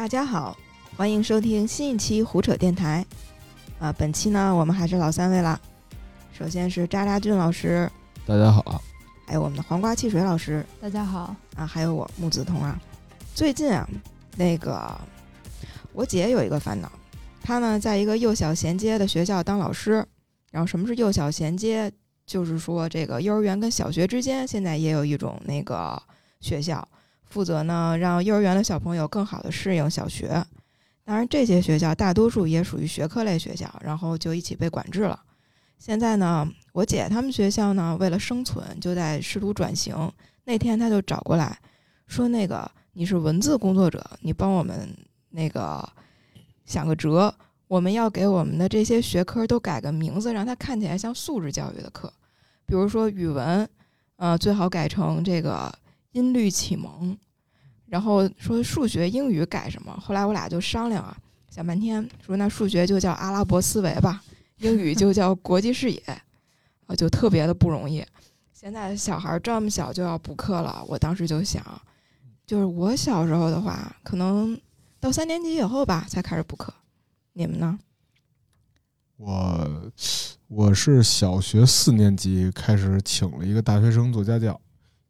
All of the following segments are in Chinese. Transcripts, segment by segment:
大家好，欢迎收听新一期胡扯电台。啊，本期呢，我们还是老三位了。首先是渣渣俊老师，大家好，还有我们的黄瓜汽水老师大家好，啊，还有我木子彤啊。最近啊，那个我姐有一个烦恼，她呢在一个幼小衔接的学校当老师。然后什么是幼小衔接？就是说这个幼儿园跟小学之间现在也有一种那个学校，负责呢让幼儿园的小朋友更好的适应小学。当然，这些学校大多数也属于学科类学校，然后就一起被管制了。现在呢，我姐他们学校呢，为了生存，就在试图转型。那天他就找过来，说：“那个你是文字工作者，你帮我们那个想个辙，我们要给我们的这些学科都改个名字，让它看起来像素质教育的课。比如说语文，呃，最好改成这个音律启蒙。然后说数学、英语改什么？后来我俩就商量啊，想半天，说那数学就叫阿拉伯思维吧。”英语就叫国际视野，啊，就特别的不容易。现在小孩这么小就要补课了，我当时就想，就是我小时候的话，可能到三年级以后吧才开始补课。你们呢？我我是小学四年级开始请了一个大学生做家教，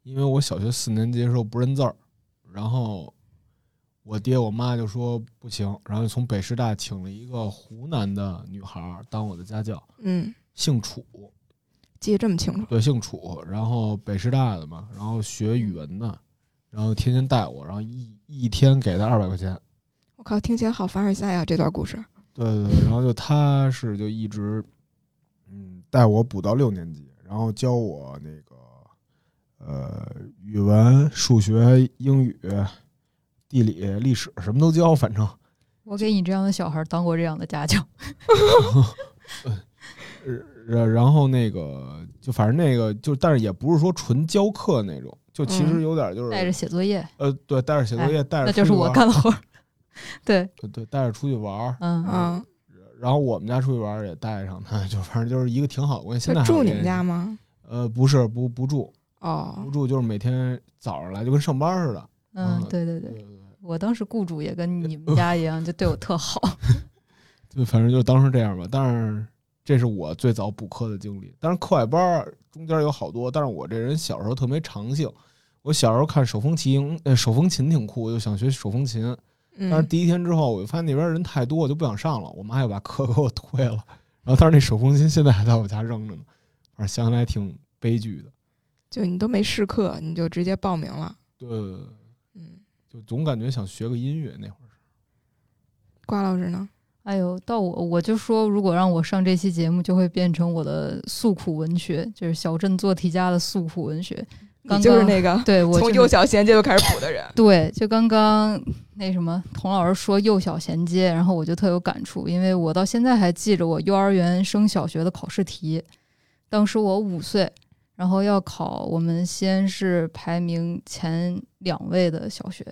因为我小学四年级的时候不认字儿，然后我爹我妈就说不行，然后就从北师大请了一个湖南的女孩儿当我的家教，嗯，姓楚，记得这么清楚。对，姓楚，然后北师大的嘛，然后学语文的，然后天天带我，然后一一天给他二百块钱，我靠，听起来好凡尔赛啊！这段故事，对对对，然后就他是就一直，嗯，带我补到六年级，然后教我那个，呃，语文、数学、英语、地理、历史什么都教，反正，我给你这样的小孩当过这样的家教，然然后那个就反正那个就，但是也不是说纯教课那种，就其实有点就是带着写作业，呃，对，带着写作业，带着那就是我干的活儿。对，对对，带着出去玩儿，嗯。嗯，然后我们家出去玩儿也带上他，就反正就是一个挺好的关系。现在他住你们家吗？呃，不是，不不住，哦不，住，就是每天早上来就跟上班似的。嗯嗯，对对对，我当时雇主也跟你们家一样，就对我特好。就，反正就当时这样吧。但是这是我最早补课的经历。但是课外班中间有好多，但是我这人小时候特别长性。我小时候看手风琴，呃，手风琴挺酷，我就想学手风琴。但是嗯，第一天之后，我就发现那边人太多，我就不想上了。我妈又把课给我退了。然后，但是那手风琴现在还在我家扔着呢，反正想起来挺悲剧的。就你都没试课，你就直接报名了。对嗯，就总感觉想学个音乐那会儿是。瓜老师呢？哎呦，到我我就说，如果让我上这期节目，就会变成我的诉苦文学，就是小镇做题家的诉苦文学。刚你就是刚那个对我就是从幼小衔接就开始补的人。对，就刚刚那什么，童老师说幼小衔接，然后我就特有感触，因为我到现在还记着我幼儿园升小学的考试题。当时我五岁，然后要考我们西安市排名前两位的小学，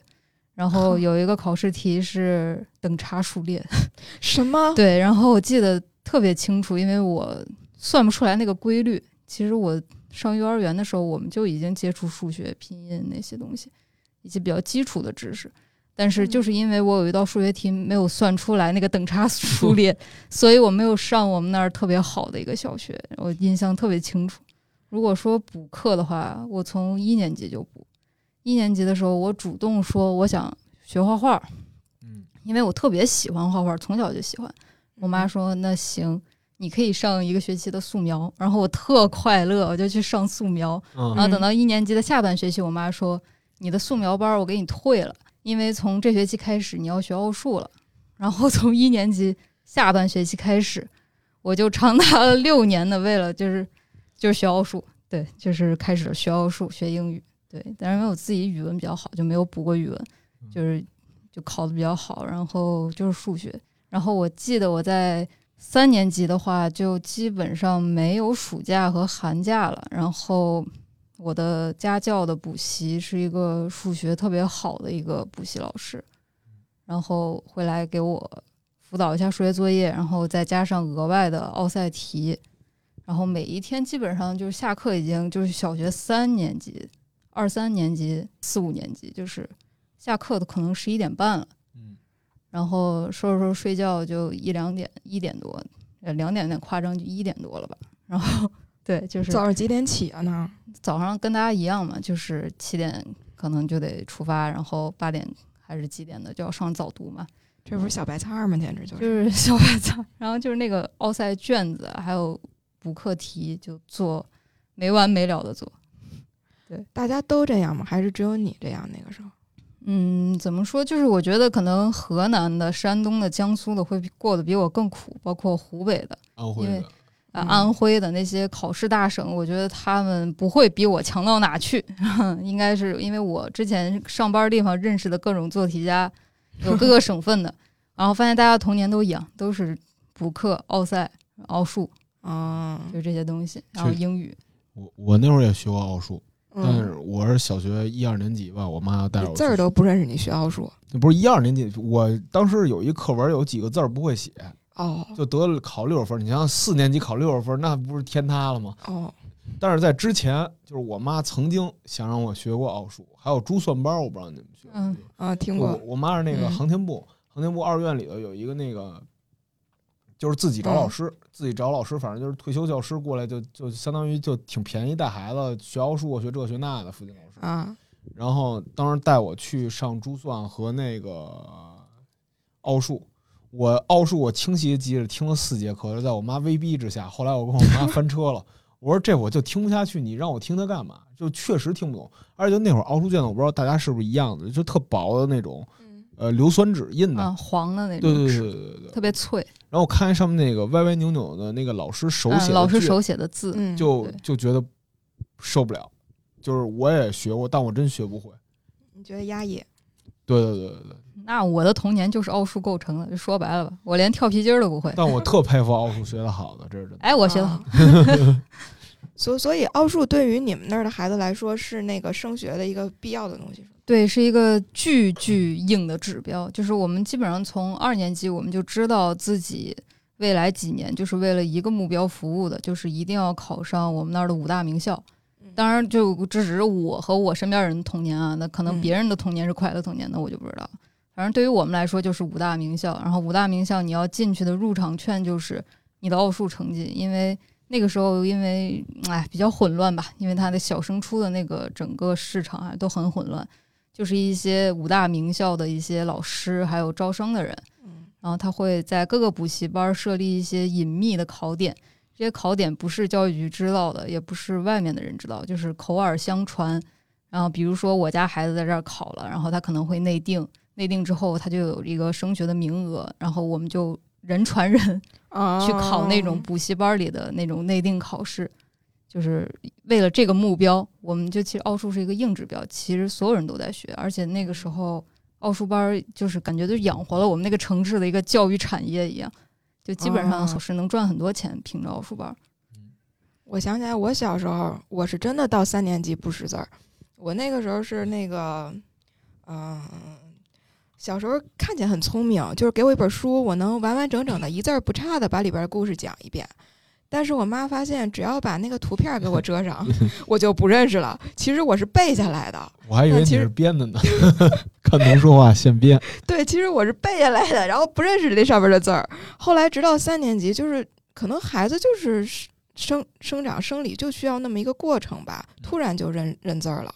然后有一个考试题是等差数列，什么？对，然后我记得特别清楚，因为我算不出来那个规律。其实我上幼儿园的时候，我们就已经接触数学、拼音那些东西，一些比较基础的知识。但是就是因为我有一道数学题没有算出来那个等差数 列，所以我没有上我们那儿特别好的一个小学，我印象特别清楚。如果说补课的话，我从一年级就补。一年级的时候，我主动说我想学画画，嗯，因为我特别喜欢画画，从小就喜欢。我妈说：“那行，你可以上一个学期的素描。”然后我特快乐，我就去上素描。嗯然后等到一年级的下半学期，我妈说：“你的素描班儿我给你退了，因为从这学期开始你要学奥数了。”然后从一年级下半学期开始，我就长达了六年的为了就是就是学奥数，对，就是开始学奥数、学英语，对。但是因为我自己语文比较好，就没有补过语文，就是就考的比较好，然后就是数学。然后我记得我在三年级的话，就基本上没有暑假和寒假了。然后我的家教的补习是一个数学特别好的一个补习老师，然后会来给我辅导一下数学作业，然后再加上额外的奥赛题。然后每一天基本上就是下课已经就是小学三年级、二三年级、四五年级，就是下课的可能十一点半了。嗯然后收拾收拾睡觉就一两点一点多，呃两点有点夸张，就一点多了吧。然后对，就是早上几点起啊？那早上跟大家一样嘛，就是七点可能就得出发，然后八点还是几点的就要上早读嘛，这不是小白菜儿吗？简直就。就是是小白菜，然后就是那个奥赛卷子还有补课题就做没完没了的做。对大家都这样吗？还是只有你这样？那个时候，嗯，怎么说？就是我觉得可能河南的、山东的、江苏的会过得比我更苦，包括湖北的、因为安徽的，啊、嗯安徽的那些考试大省，我觉得他们不会比我强到哪去。应该是因为我之前上班地方认识的各种做题家，有各个省份的，然后发现大家童年都一样，都是补课、奥赛、奥数，嗯就这些东西，然后英语。我我那会儿也学过奥数，但是嗯，我是小学一二年级吧，我妈要带着我字儿都不认识，你学奥数那不是一二年级，我当时有一课文有几个字儿不会写，哦就得了考六十分。你想想四年级考六十分，那不是天塌了吗？哦，但是在之前，就是我妈曾经想让我学过奥数，还有珠算班，我不知道你们学嗯。啊，听过，我妈是那个嗯航天部，航天部二院里头有一个那个，就是自己找老师，自己找老师，反正就是退休教师过来就就相当于就挺便宜，带孩子学奥数、学这学那的附近老师。啊，然后当时带我去上珠算和那个奥数。我奥数我清晰地记着听了四节课，是在我妈威逼之下。后来我跟我妈翻车了，我说这我就听不下去，你让我听它干嘛？就确实听不懂。而且就那会儿奥数卷子，我不知道大家是不是一样的，就特薄的那种，嗯呃，硫酸纸印的。啊，黄的那对对对对对。特别脆，然后我看上面那个歪歪扭扭的那个老师手写老师手写的字，嗯，就对就觉得受不了。就是我也学过，但我真学不会。你觉得压抑？对对对对对。那我的童年就是奥数构成的，就说白了吧，我连跳皮筋儿都不会。但我特佩服奥数学的好的，这是真的。哎，我学的好，啊所所以奥数对于你们那儿的孩子来说是那个升学的一个必要的东西，是吗对，是一个巨巨硬的指标。就是我们基本上从二年级我们就知道自己未来几年就是为了一个目标服务的，就是一定要考上我们那儿的五大名校。嗯当然，就这只是我和我身边人的童年啊，那可能嗯别人的童年是快乐童年，那我就不知道。反正对于我们来说，就是五大名校。然后五大名校你要进去的入场券就是你的奥数成绩，因为那个时候因为哎比较混乱吧，因为他的小升初的那个整个市场啊都很混乱，就是一些五大名校的一些老师还有招生的人，嗯然后他会在各个补习班设立一些隐秘的考点，这些考点不是教育局知道的，也不是外面的人知道，就是口耳相传。然后比如说我家孩子在这儿考了，然后他可能会内定，内定之后他就有一个升学的名额，然后我们就人传人啊，去考那种补习班里的那种内定考试，就是为了这个目标，我们就其实奥数是一个硬指标，其实所有人都在学，而且那个时候奥数班儿就是感觉就养活了我们那个城市的一个教育产业一样，就基本上哦是能赚很多钱，凭着奥数班儿。我想起来，我小时候我是真的到三年级不识字儿。我那个时候是那个，嗯、小时候看起来很聪明，就是给我一本书，我能完完整整的一字儿不差的把里边的故事讲一遍。但是我妈发现，只要把那个图片儿给我遮上，我就不认识了。其实我是背下来的，我还以为你是编的呢，看能说话现编。对，其实我是背下来的，然后不认识这上面的字儿。后来直到三年级，就是可能孩子就是生生长生理就需要那么一个过程吧，突然就认认字儿了，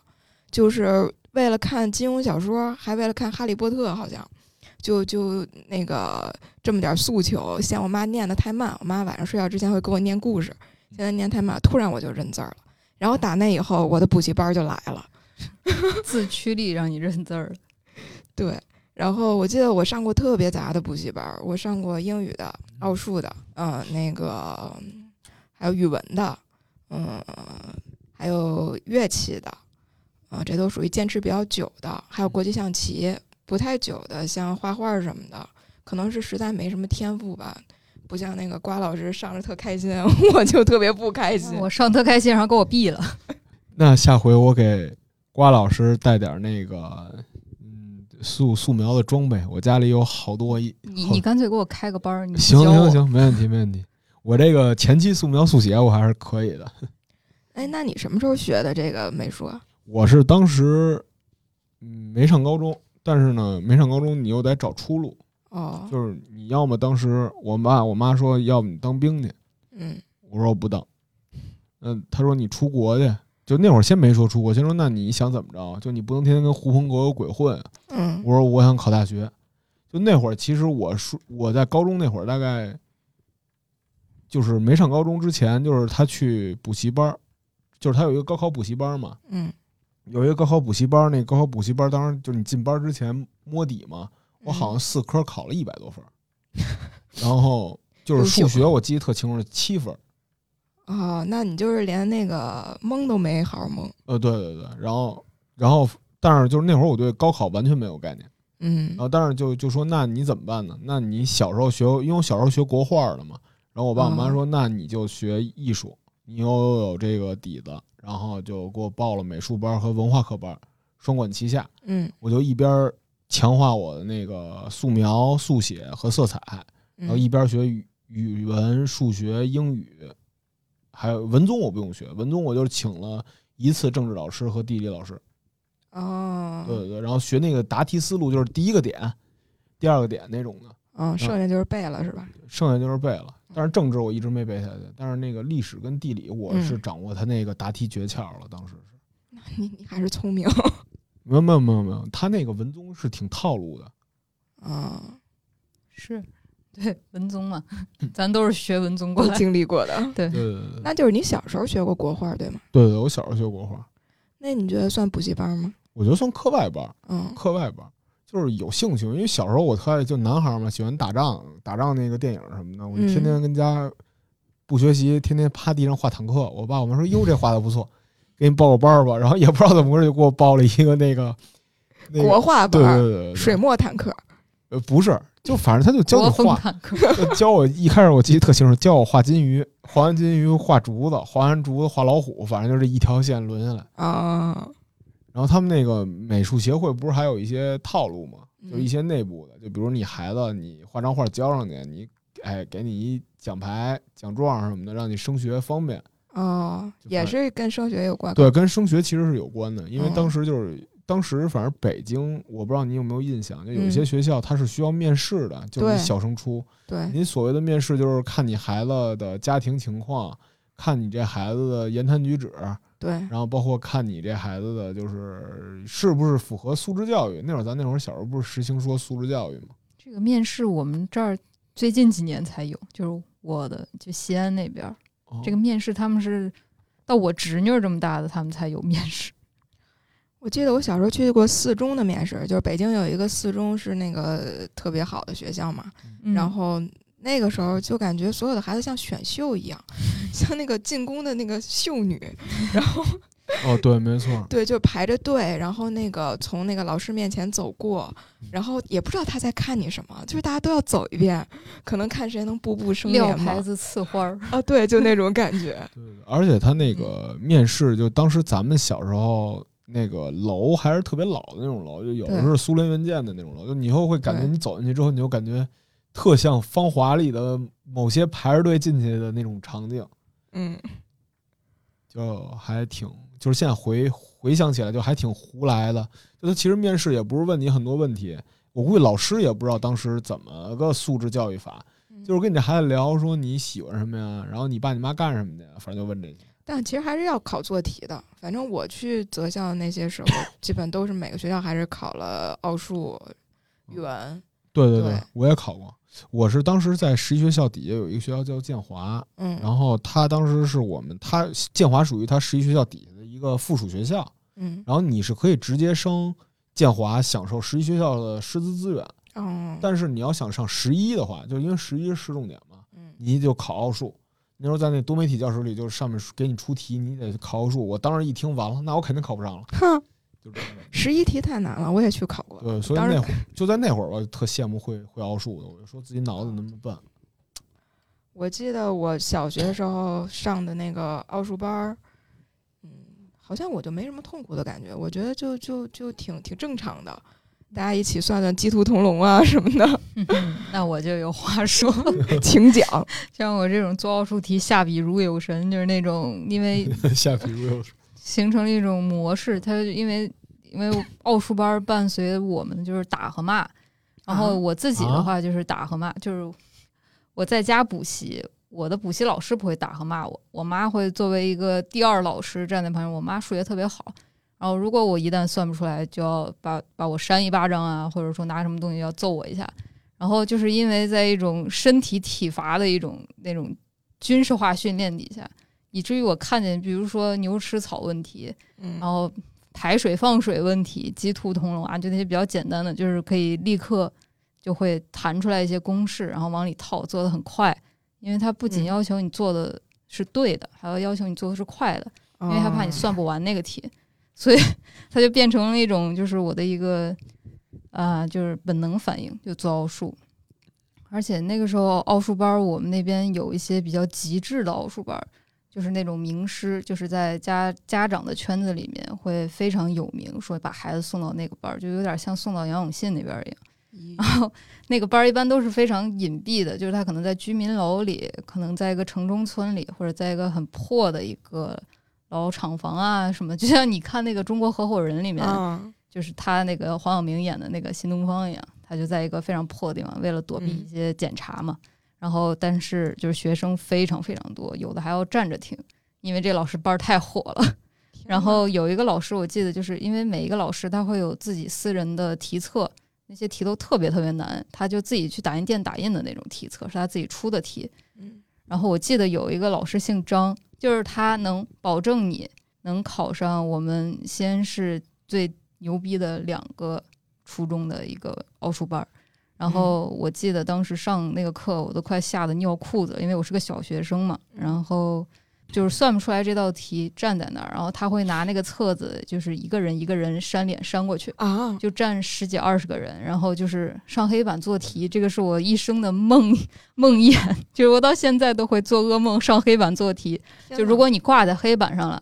就是为了看金庸小说，还为了看《哈利波特》，好像就就那个这么点儿诉求，嫌我妈念的太慢，我妈晚上睡觉之前会给我念故事，现在念太慢，突然我就认字儿了。然后打那以后，我的补习班儿就来了。自驱力让你认字儿。对，然后我记得我上过特别杂的补习班儿，我上过英语的、奥数的，嗯、那个还有语文的，嗯、还有乐器的，啊、这都属于坚持比较久的，还有国际象棋，不太久的，像画画什么的，可能是实在没什么天赋吧。不像那个瓜老师上着特开心，我就特别不开心。我上特开心，然后给我毙了。那下回我给瓜老师带点那个，嗯，素素描的装备，我家里有好多一。你你干脆给我开个班儿，你行行行，没问题没问题。我这个前期素描速写我还是可以的。哎，那你什么时候学的这个美术啊？我是当时嗯没上高中，但是呢没上高中你又得找出路，哦，就是你要么当时我爸我妈说要不你当兵去，嗯我说我不当。嗯，他说你出国去，就那会儿先没说出国，先说那你想怎么着？就你不能天天跟狐朋狗友鬼混啊。嗯我说我想考大学。就那会儿，其实我说我在高中那会儿，大概就是没上高中之前，就是他去补习班儿，就是他有一个高考补习班嘛，嗯，有一个高考补习班儿，那高考补习班儿当时就是你进班儿之前摸底嘛，我好像四科考了一百多分儿，然后就是数学我记得特清楚，七分儿。哦，那你就是连那个蒙都没好好蒙。呃，对对对，然后然后但是就是那会儿我对高考完全没有概念，嗯然后但是就就说那你怎么办呢？那你小时候学，因为我小时候学国画的嘛，然后我爸我妈哦说，那你就学艺术，你又有这个底子，然后就给我报了美术班和文化课班，双管齐下。嗯，我就一边强化我的那个素描、速写和色彩，然后嗯一边学语语文、数学、英语，还有文综我不用学，文综我就请了一次政治老师和地理老师。哦，对对对，然后学那个答题思路，就是第一个点、第二个点那种的，嗯，剩下就是背了是吧？剩下就是背了。但是政治我一直没背下去，但是那个历史跟地理我是嗯掌握他那个答题诀窍了。当时是你你还是聪明没有没有没有没有，他那个文综是挺套路的。啊，是，对文综嘛，咱都是学文综 过都来。经历过的。对对对对对那就是你小时候学过国画对吗？对对，我小时候学国画，那你觉得算补习班吗？我觉得算课外班，嗯课外班就是有兴趣，因为小时候我特爱就男孩嘛，喜欢打仗，打仗那个电影什么的，我就天天跟家不学习，天天趴地上画坦克。我爸我妈说：“哟，这画的不错，给你报个班儿吧。”然后也不知道怎么回事，就给我报了一个那个那个国画班儿，对对对，水墨坦克。呃不是，就反正他就教你画，坦克，教我一开始我记得特清楚，教我画金鱼，画完金鱼画竹子，画完竹子画老虎，反正就是一条线轮下来。啊，然后他们那个美术协会不是还有一些套路吗？就一嗯些内部的，就比如你孩子你画张画交上去，你哎给你一奖牌、奖状什么的，让你升学方便。哦，也是跟升学有关。对，跟升学其实是有关的，因为哦当时就是。当时反正北京，我不知道你有没有印象，就有一些嗯学校它是需要面试的，就是你小升初，对，你所谓的面试就是看你孩子的家庭情况，看你这孩子的言谈举止，对，然后包括看你这孩子的就是是不是符合素质教育。那会儿咱那会儿小时候不是实行说素质教育吗？这个面试我们这儿最近几年才有，就是我的就西安那边这个面试他们是到我侄女这么大的他们才有面试。我记得我小时候去过四中的面试，就是北京有一个四中是那个特别好的学校嘛，嗯然后那个时候就感觉所有的孩子像选秀一样，像那个进宫的那个秀女，然后哦，对，没错，对，就排着队，然后那个从那个老师面前走过，然后也不知道他在看你什么，就是大家都要走一遍，可能看谁能步步生撂莲嘛牌。子刺花儿，啊，对，就那种感觉。对，而且他那个面试，就当时咱们小时候那个楼还是特别老的那种楼，就有的对是苏联文件的那种楼，就你以后会感觉你走进去之后，你就感觉特像《芳华》里的某些排着队进去的那种场景，嗯，就还挺，就是现在回回想起来就还挺胡来的。就他其实面试也不是问你很多问题，我估计老师也不知道当时怎么个素质教育法，嗯就是跟你这孩子聊说你喜欢什么呀，然后你爸你妈干什么的呀，反正就问这些。但其实还是要考做题的。反正我去择校那些时候，基本都是每个学校还是考了奥数、语文。对对对我也考过。我是当时在十一学校底下有一个学校叫建华，嗯，然后他当时是我们他建华属于他十一学校底下的一个附属学校，嗯，然后你是可以直接升建华，享受十一学校的师资资源。哦，但是你要想上十一的话，就因为十一是市重点嘛，嗯你就考奥数。那时候在那多媒体教室里，就是上面给你出题，你得考奥数。我当时一听完了，那我肯定考不上了，哼，就这样。十一题太难了，我也去考过。对，所以当时那会儿就在那会儿，我就特羡慕会会奥数的，我就说自己脑子怎么那么笨。我记得我小学的时候上的那个奥数班儿，嗯，好像我就没什么痛苦的感觉，我觉得就就就挺挺正常的，大家一起算算鸡兔同笼啊什么的，嗯 那我就有话说。请讲。像我这种做奥数题下笔如有神，就是那种因为下笔如有神。形成了一种模式。它因为因为奥数班伴随我们就是打和骂，然后我自己的话就是打和骂，就是我在家补习，我的补习老师不会打和骂我，我妈会作为一个第二老师站在旁边。我妈数学特别好，然后如果我一旦算不出来，就要把把我扇一巴掌啊，或者说拿什么东西要揍我一下。然后就是因为在一种身体体罚的一种那种军事化训练底下，以至于我看见，比如说牛吃草问题，嗯然后排水放水问题、鸡兔同笼啊，就那些比较简单的，就是可以立刻就会弹出来一些公式，然后往里套，做的很快。因为它不仅嗯要求你做的是对的，还要要求你做的是快的，因为害怕你算不完那个题，所以 它就变成了一种就是我的一个啊、就是本能反应，就做奥数。而且那个时候奥数班，我们那边有一些比较极致的奥数班儿，就是那种名师，就是在家家长的圈子里面会非常有名，说把孩子送到那个班儿，就有点像送到杨永信那边儿一样。然后那个班儿一般都是非常隐蔽的，就是他可能在居民楼里，可能在一个城中村里，或者在一个很破的一个老厂房啊什么，就像你看那个《中国合伙人》里面，啊，就是他那个黄晓明演的那个新东方一样，他就在一个非常破的地方，为了躲避嗯一些检查嘛。然后，但是就是学生非常非常多，有的还要站着听，因为这老师班儿太火了。然后有一个老师，我记得就是因为每一个老师他会有自己私人的题册，那些题都特别特别难，他就自己去打印店打印的那种题册，是他自己出的题。嗯然后我记得有一个老师姓张，就是他能保证你能考上我们西安市最牛逼的两个初中的一个奥数班儿。然后我记得当时上那个课，我都快吓得尿裤子，因为我是个小学生嘛。然后就是算不出来这道题，站在那儿，然后他会拿那个册子，就是一个人一个人扇脸扇过去，啊，就站十几二十个人，然后就是上黑板做题，这个是我一生的梦梦魇，就是我到现在都会做噩梦，上黑板做题。就如果你挂在黑板上了，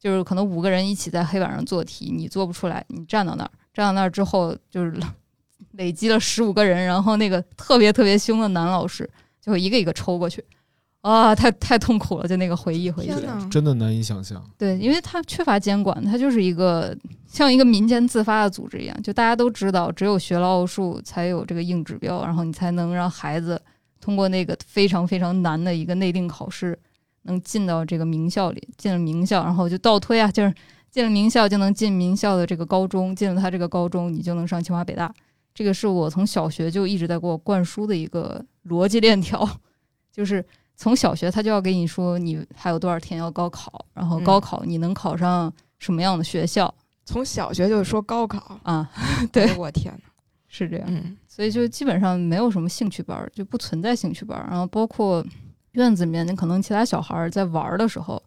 就是可能五个人一起在黑板上做题，你做不出来，你站到那儿，站到那儿之后就是累积了十五个人，然后那个特别特别凶的男老师就会一个一个抽过去，啊，太太痛苦了，就那个回忆回忆。真的难以想象。对，因为他缺乏监管，他就是一个像一个民间自发的组织一样，就大家都知道，只有学了奥数才有这个硬指标，然后你才能让孩子通过那个非常非常难的一个内定考试，能进到这个名校里，进了名校，然后就倒推啊，就是进了名校就能进名校的这个高中，进了他这个高中，你就能上清华北大。这个是我从小学就一直在给我灌输的一个逻辑链条，就是从小学他就要给你说你还有多少天要高考，然后嗯高考你能考上什么样的学校、从小学就说高考，啊？对我天哪，是这样，嗯所以就基本上没有什么兴趣班儿，就不存在兴趣班儿。然后包括院子里面，可能其他小孩儿在玩儿的时候，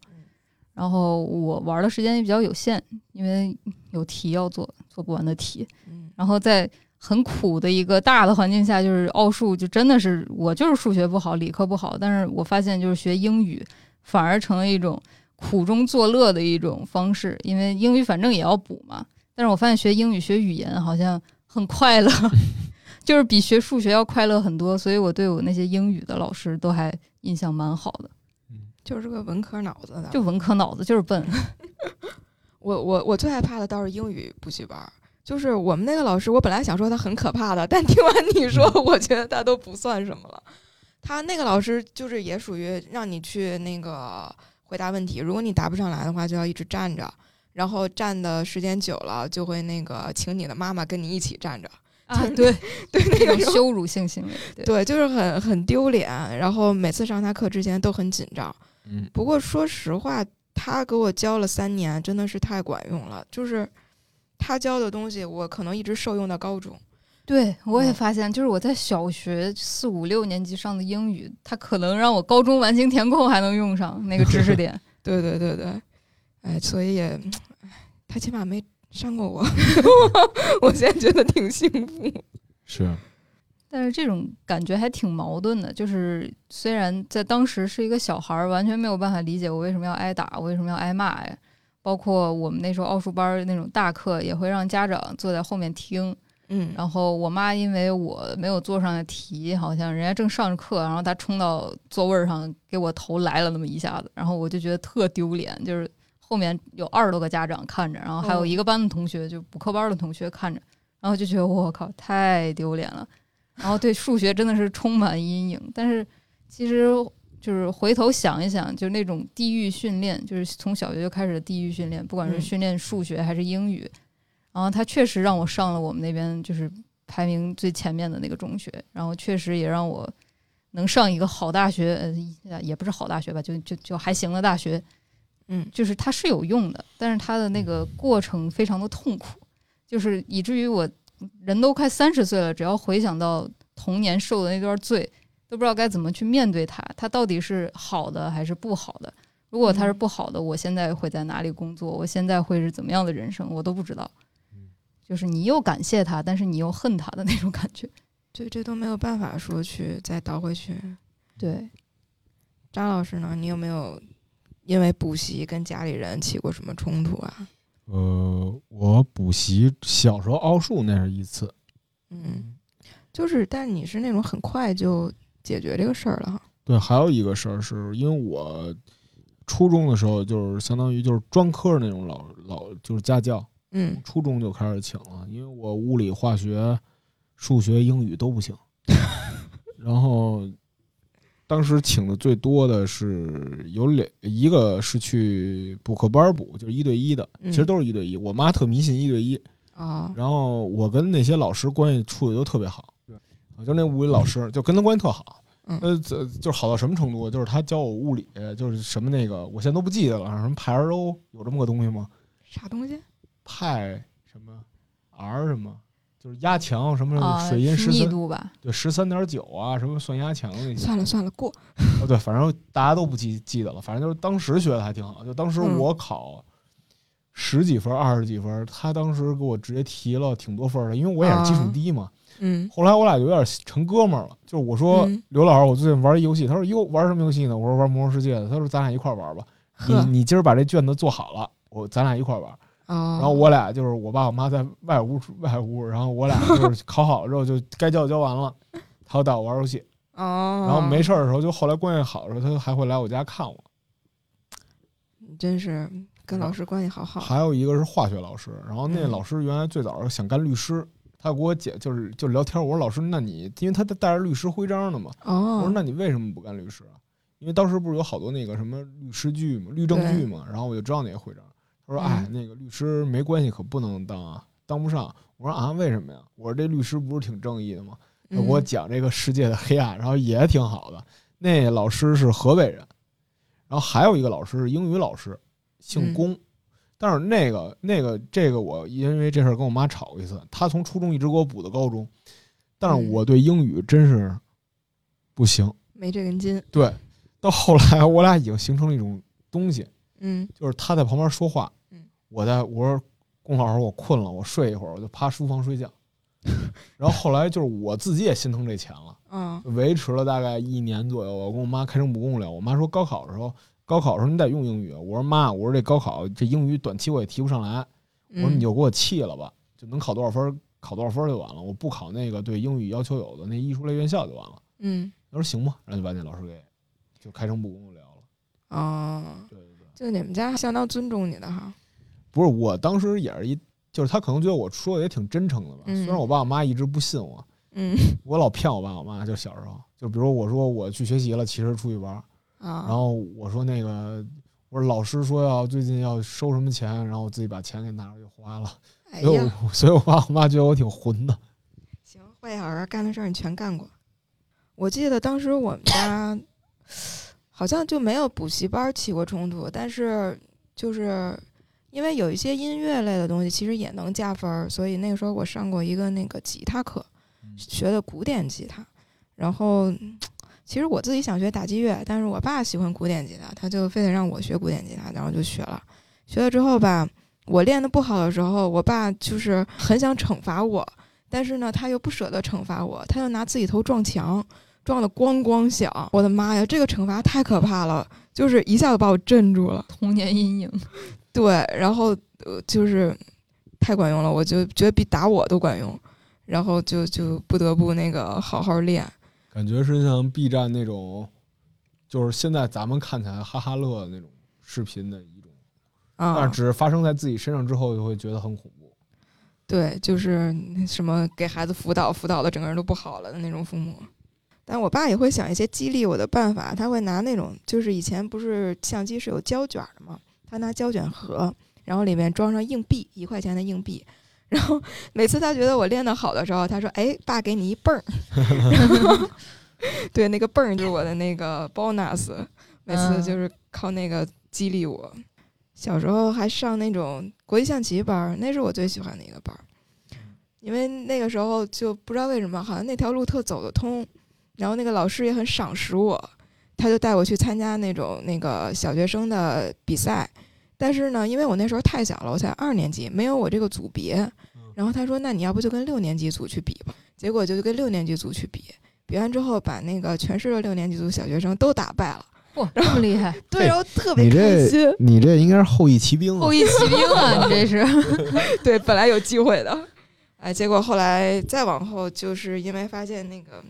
然后我玩儿的时间也比较有限，因为有题要做，做不完的题。嗯然后在很苦的一个大的环境下，就是奥数，就真的是我就是数学不好，理科不好，但是我发现就是学英语反而成了一种苦中作乐的一种方式，因为英语反正也要补嘛。但是我发现学英语、学语言好像很快乐，就是比学数学要快乐很多，所以我对我那些英语的老师都还印象蛮好的。就是个文科脑子的。就文科脑子就是笨，我我我最害怕的倒是英语补习班儿，就是我们那个老师，我本来想说他很可怕的，但听完你说，我觉得他都不算什么了。他那个老师就是也属于让你去那个回答问题，如果你答不上来的话，就要一直站着，然后站的时间久了，就会那个请你的妈妈跟你一起站着。啊，对，对，那种个羞辱性行为，对，对，就是很很丢脸。然后每次上他课之前都很紧张。嗯，不过说实话，他给我教了三年，真的是太管用了。就是他教的东西，我可能一直受用到高中。对，我也嗯发现，就是我在小学四五六年级上的英语，他可能让我高中完形填空还能用上那个知识点。对对对对，哎，所以也，哎，他起码没伤过我，我现在觉得挺幸福。是但是这种感觉还挺矛盾的，就是虽然在当时是一个小孩儿，完全没有办法理解我为什么要挨打，我为什么要挨骂呀。包括我们那时候奥数班那种大课，也会让家长坐在后面听。嗯，然后我妈因为我没有做上的题，好像人家正上着课，然后她冲到座位上给我头来了那么一下子，然后我就觉得特丢脸，就是后面有二十多个家长看着，然后还有哦一个班的同学，就补课班的同学看着，然后就觉得我靠太丢脸了，然后对数学真的是充满阴影。但是其实就是回头想一想，就那种地域训练，就是从小学就开始的地域训练，不管是嗯训练数学还是英语，然后他确实让我上了我们那边就是排名最前面的那个中学，然后确实也让我能上一个好大学，呃，也不是好大学吧，就就就还行的大学。嗯就是它是有用的，但是它的那个过程非常的痛苦，就是以至于我人都快三十岁了，只要回想到童年受的那段罪，都不知道该怎么去面对它。它到底是好的还是不好的？如果它是不好的，我现在会在哪里工作？我现在会是怎么样的人生？我都不知道。就是你又感谢他，但是你又恨他的那种感觉。对，这都没有办法说去再倒回去。对，张老师呢？你有没有因为补习跟家里人起过什么冲突啊？呃，我补习小时候奥数那是一次，嗯，就是，但你是那种很快就解决这个事儿了哈。对，还有一个事儿是因为我初中的时候就是相当于就是专科那种老老就是家教，嗯。初中就开始请了，因为我物理、化学、数学、英语都不行，然后当时请的最多的是有两，一个是去补课班补，就是一对一的，嗯。其实都是一对一。我妈特迷信一对一，啊，然后我跟那些老师关系处的都特别好，啊就那物理老师就跟他关系特好。嗯呃，这就是好到什么程度？就是他教我物理，就是什么那个，我现在都不记得了，什么派 R O 有这么个东西吗？啥东西？派什么 R 什么，就是压强什么啊，水银是十三、密度吧？对十三点九啊，什么算压强那些。算了算了，过。哦，对，反正大家都不记记得了，反正就是当时学的还挺好。就当时嗯我考十几分、二十几分，他当时给我直接提了挺多分的，因为我也是基础啊低嘛。嗯后来我俩就有点成哥们儿了，就是我说、嗯刘老师，我最近玩一游戏，他说哟玩什么游戏呢？我说玩魔兽世界的，他说咱俩一块儿玩吧。你你今儿把这卷子做好了，我咱俩一块儿玩。哦，然后我俩就是我爸我妈在外屋外屋，然后我俩就是考好了之后就该交交完了，他就带我玩游戏，哦，然后没事儿的时候就后来关系好的时候，他还会来我家看我。你真是跟老师关系好好。还有一个是化学老师，然后那嗯老师原来最早是想干律师，他给我解就是就聊天，我说老师，那你因为他带着律师徽章的嘛，我说哦，那你为什么不干律师啊？因为当时不是有好多那个什么律师剧嘛、律政剧嘛，然后我就知道那个徽章。他说：“嗯哎，那个律师没关系，可不能当啊，当不上。”我说：“啊，为什么呀？”我说：“这律师不是挺正义的吗？”他给我嗯讲这个世界的黑暗，然后也挺好的。那老师是河北人，然后还有一个老师是英语老师，姓嗯龚。但是那个那个这个我因为这事儿跟我妈吵过一次，她从初中一直给我补到高中，但是嗯我对英语真是不行。没这根筋。对，到后来我俩已经形成了一种东西，嗯就是她在旁边说话，嗯我在我说龚老师我困了，我睡一会儿，我就趴书房睡觉。然后后来就是我自己也心疼这钱了，嗯维持了大概一年左右。我跟我妈开诚布公聊，我妈说高考的时候，高考的时候你得用英语。我说妈，我说这高考这英语短期我也提不上来，我说嗯你就给我弃了吧，就能考多少分考多少分就完了，我不考那个对英语要求有的那艺术类院校就完了。嗯他说行吧，然后就把那老师给就开诚布公的聊了。哦，对对对。就你们家相当尊重你的哈。不是，我当时也是一，就是他可能觉得我说的也挺真诚的吧。嗯虽然我爸我妈一直不信我，嗯我老骗我爸我妈，就小时候，就比如我说我去学习了，其实出去玩儿，啊，然后我说那个，我说老师说要最近要收什么钱，然后我自己把钱给拿出去花了，哎所以我呀，所以我爸我妈觉得我挺混的。行，坏小孩干的事儿你全干过。我记得当时我们家好像就没有补习班起过冲突，但是就是因为有一些音乐类的东西其实也能加分儿，所以那个时候我上过一个那个吉他课，学的古典吉他。然后其实我自己想学打击乐，但是我爸喜欢古典吉他，他就非得让我学古典吉他，然后就学了。学了之后吧，我练得不好的时候，我爸就是很想惩罚我，但是呢，他又不舍得惩罚我，他就拿自己头撞墙，撞得咣咣响。我的妈呀，这个惩罚太可怕了，就是一下子把我镇住了。童年阴影。对，然后呃，就是太管用了，我就觉得比打我都管用，然后就就不得不那个好好练。感觉是像 B 站那种，就是现在咱们看起来哈哈乐的那种视频的一种，但啊是，只是发生在自己身上之后，就会觉得很恐怖。对，就是那什么给孩子辅导，辅导的整个人都不好了的那种父母。但我爸也会想一些激励我的办法，他会拿那种，就是以前不是相机是有胶卷的吗？他拿胶卷盒，然后里面装上硬币，一块钱的硬币。然后每次他觉得我练得好的时候，他说：“哎，爸，给你一泵儿。”对，那个泵儿就是我的那个 bonus，每次就是靠那个激励我。小时候还上那种国际象棋班儿，那是我最喜欢的一个班儿，因为那个时候就不知道为什么，好像那条路特走得通，然后那个老师也很赏识我，他就带我去参加那种那个小学生的比赛。但是呢，因为我那时候太小了，我才二年级，没有我这个组别。然后他说：“那你要不就跟六年级组去比吧？”结果就跟六年级组去比，比完之后把那个全市的六年级组小学生都打败了。哇，这么厉害！对，然后特别开心这。你这应该是后羿骑兵啊后！羿骑兵啊，你这是 对，本来有机会的，哎，结果后来再往后，就是因为发现那个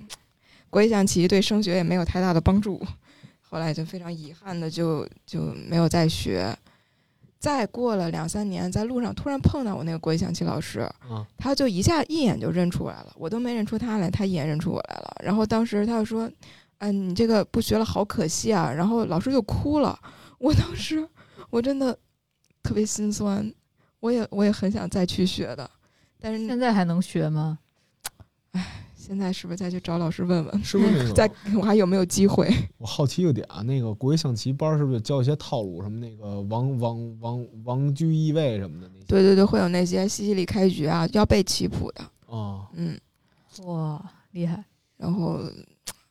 国际象棋对升学也没有太大的帮助，后来就非常遗憾的就就没有再学。再过了两三年，在路上突然碰到我那个国际象棋老师，嗯他就一下一眼就认出来了，我都没认出他来，他一眼认出我来了。然后当时他就说：“嗯、你这个不学了，好可惜啊。”然后老师就哭了。我当时我真的特别心酸，我也我也很想再去学的，但是现在还能学吗？现在是不是再去找老师问问，是不是那 再个？我还有没有机会？我好奇一个点啊，那个国际象棋班是不是教一些套路，什么那个王王王王居易位什么的那些？对对对，会有那些西西里开局啊，要背棋谱的，哦，嗯，哇，厉害！然后，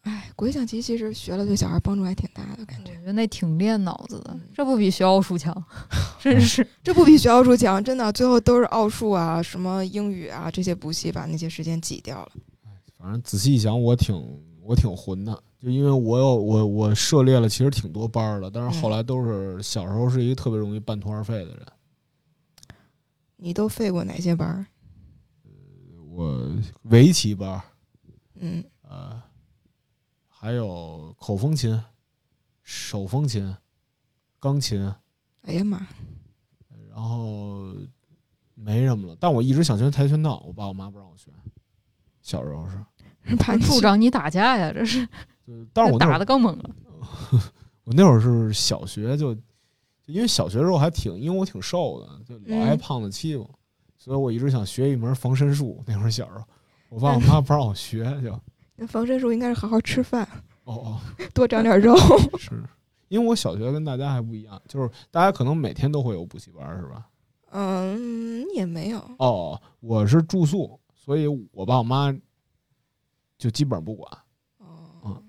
哎，国际象棋其实学了对小孩帮助还挺大的感觉。我觉得那挺练脑子的嗯，这不比学奥数强，真是。这不比学奥数强，真的，最后都是奥数啊、什么英语啊这些补习把那些时间挤掉了。反正仔细一想，我挺我挺混的，就因为我有我我涉猎了其实挺多班儿的，但是后来都是小时候是一个特别容易半途而废的人。你都废过哪些班儿？我围棋班儿，嗯，呃，还有口风琴、手风琴、钢琴，哎呀妈，然后没什么了。但我一直想学跆拳道，我爸我妈不让我学。小时候是，怕你助长你打架呀，这是 就是但是我打的更猛了。我那会儿是小学就，就因为小学的时候还挺，因为我挺瘦的，就老挨嗯胖子欺负，所以我一直想学一门防身术。那会儿小时候，我爸我妈不让我学，就 哦那防身术应该是好好吃饭，哦，多长点肉。是因为我小学跟大家还不一样，就是大家可能每天都会有补习班，是吧？嗯，也没有。哦，我是住宿，所以我爸我妈就基本上不管。哦嗯，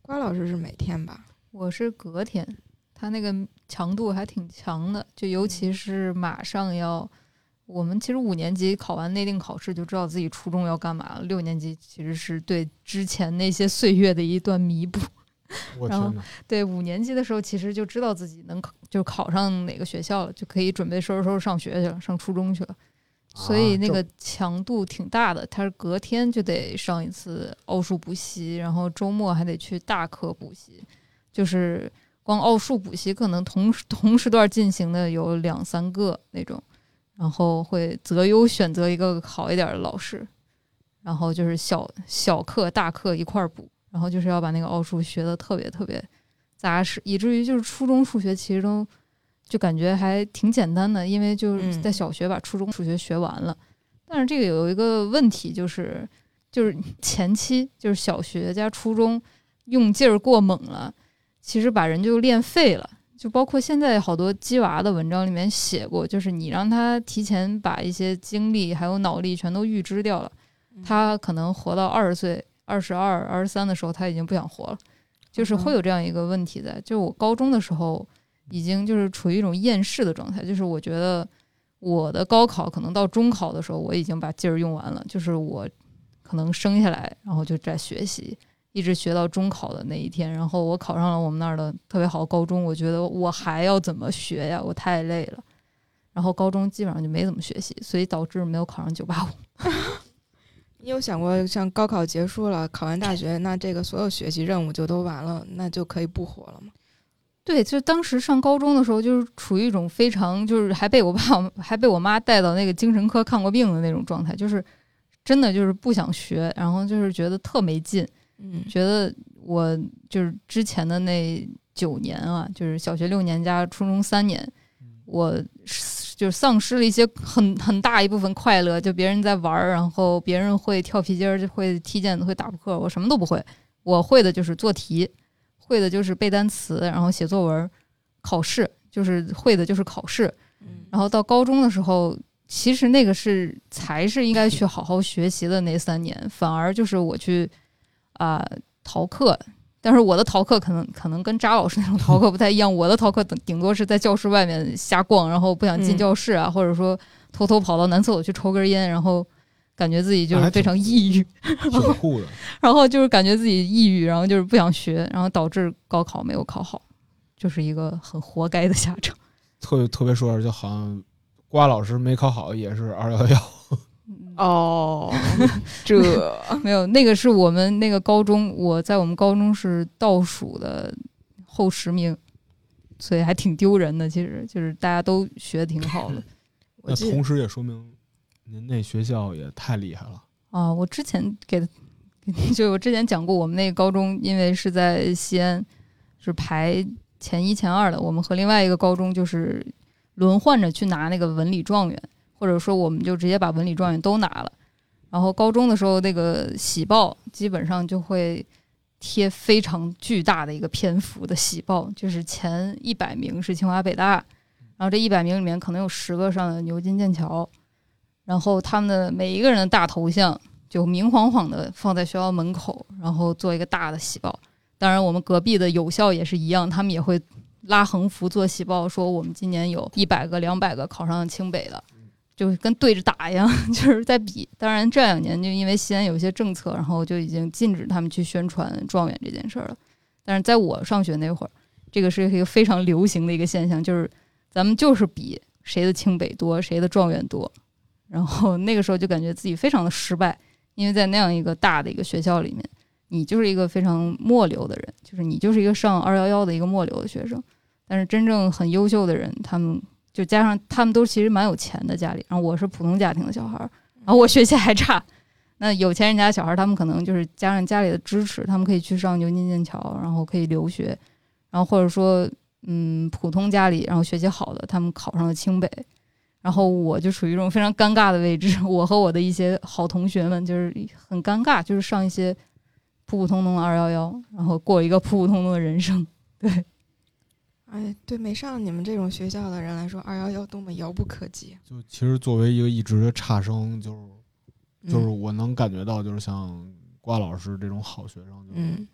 瓜老师是每天吧？我是隔天，他那个强度还挺强的，就尤其是马上要，我们其实五年级考完内定考试就知道自己初中要干嘛了，六年级其实是对之前那些岁月的一段弥补。然后我天哪！对，五年级的时候其实就知道自己能考，就考上哪个学校了，就可以准备收拾收拾上学去了，上初中去了。所以那啊个强度挺大的，他是隔天就得上一次奥数补习，然后周末还得去大课补习，就是光奥数补习可能同时同时段进行的有两三个那种，然后会择优选择一个好一点的老师，然后就是小小课大课一块儿补，然后就是要把那个奥数学的特别特别扎实，以至于就是初中数学其实都就感觉还挺简单的，因为就是嗯在小学把初中数学学完了。但是这个有一个问题，就是就是前期就是小学加初中用劲儿过猛了，其实把人就练废了。就包括现在好多鸡娃的文章里面写过，就是你让他提前把一些精力还有脑力全都预支掉了，他可能活到二十岁、二十二、二十三的时候，他已经不想活了，就是会有这样一个问题在。就我高中的时候，已经就是处于一种厌世的状态，就是我觉得我的高考可能到中考的时候，我已经把劲儿用完了，就是我可能生下来，然后就在学习，一直学到中考的那一天，然后我考上了我们那儿的特别好的高中，我觉得我还要怎么学呀？我太累了。然后高中基本上就没怎么学习，所以导致没有考上九八五。你有想过，像高考结束了，考完大学，那这个所有学习任务就都完了，那就可以不活了吗？对，就当时上高中的时候，就是处于一种非常，就是还被我爸 还被我妈带到那个精神科看过病的那种状态，就是真的就是不想学，然后就是觉得特没劲，嗯。觉得我就是之前的那九年啊，就是小学六年加初中三年，我是就是丧失了一些很很大一部分快乐，就别人在玩儿，然后别人会跳皮筋儿，就会踢毽子，会打扑克，我什么都不会，我会的就是做题，会的就是背单词，然后写作文，考试就是会的就是考试，嗯然后到高中的时候，其实那个是才是应该去好好学习的那三年，反而就是我去啊、逃课。但是我的逃课可能可能跟扎老师那种逃课不太一样，我的逃课顶顶多是在教室外面瞎逛，然后不想进嗯教室啊，或者说偷偷跑到男厕所去抽根烟，然后感觉自己就是非常抑郁，挺酷的。然后就是感觉自己抑郁，然后就是不想学，然后导致高考没有考好，就是一个很活该的下场。特别特别说点，就好像瓜老师没考好也是二幺幺，哦，这 没有，那个是我们那个高中，我在我们高中是倒数的后十名，所以还挺丢人的。其实就是大家都学的挺好的那同时也说明您那学校也太厉害了。啊。我之前给，就我之前讲过，我们那个高中因为是在西安，是排前一前二的，我们和另外一个高中就是轮换着去拿那个文理状元，或者说我们就直接把文理状元都拿了。然后高中的时候，那个喜报基本上就会贴非常巨大的一个篇幅的喜报，就是前一百名是清华北大，然后这一百名里面可能有十个上的牛津剑桥，然后他们的每一个人的大头像就明晃晃的放在学校门口，然后做一个大的喜报。当然，我们隔壁的有校也是一样，他们也会拉横幅做喜报，说我们今年有一百个、两百个考上清北的，就跟对着打一样，就是在比。当然，这两年就因为西安有一些政策，然后就已经禁止他们去宣传状元这件事儿了。但是在我上学那会儿，这个是一个非常流行的一个现象，就是咱们就是比谁的清北多，谁的状元多。然后那个时候就感觉自己非常的失败，因为在那样一个大的一个学校里面，你就是一个非常末流的人，就是你就是一个上二幺幺的一个末流的学生。但是真正很优秀的人，他们就加上他们都其实蛮有钱的家里，然后我是普通家庭的小孩儿，然后我学习还差。那有钱人家小孩儿，他们可能就是加上家里的支持，他们可以去上牛津剑桥，然后可以留学，然后或者说，嗯，普通家里然后学习好的，他们考上了清北，然后我就处于一种非常尴尬的位置。我和我的一些好同学们就是很尴尬，就是上一些普普通通的二幺幺，然后过一个普普通通的人生。对，哎，对没上你们这种学校的人来说，二幺幺多么遥不可及。就其实作为一个一直的差生，就是就是嗯我能感觉到，就是像瓜老师这种好学生，就是嗯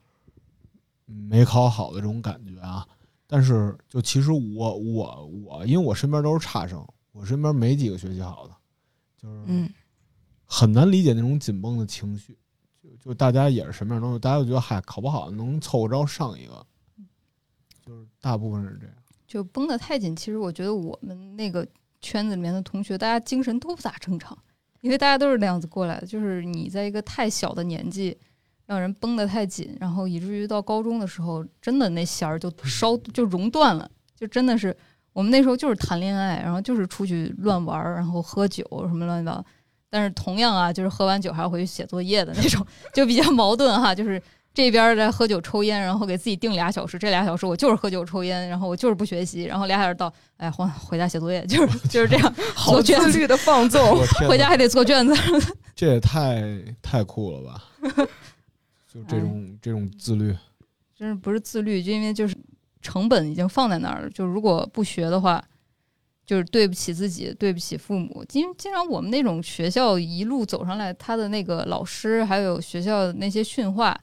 没考好的这种感觉啊。但是就其实我我我，因为我身边都是差生，我身边没几个学习好的，就是嗯很难理解那种紧绷的情绪。就就大家也是什么样东西，大家都觉得嗨，考不好能凑合着上一个，就是大部分是这样。就绷得太紧，其实我觉得我们那个圈子里面的同学，大家精神都不咋正常，因为大家都是那样子过来的。就是你在一个太小的年纪，让人绷得太紧，然后以至于到高中的时候，真的那弦儿就 烧就熔断了，就真的是我们那时候就是谈恋爱，然后就是出去乱玩儿，然后喝酒什么乱七八糟。但是同样啊，就是喝完酒还要回去写作业的那种，就比较矛盾哈。就是这边在喝酒抽烟，然后给自己定俩小时，这俩小时我就是喝酒抽烟，然后我就是不学习，然后俩小时到，哎，回回家写作业，就是就是这样，好做，自律的放纵。回家还得做卷子。这也太太酷了吧！就这种这种自律，真是不是自律，就因为就是成本已经放在那儿了，就如果不学的话，就是对不起自己，对不起父母。因为经常我们那种学校一路走上来，他的那个老师还有学校的那些训话，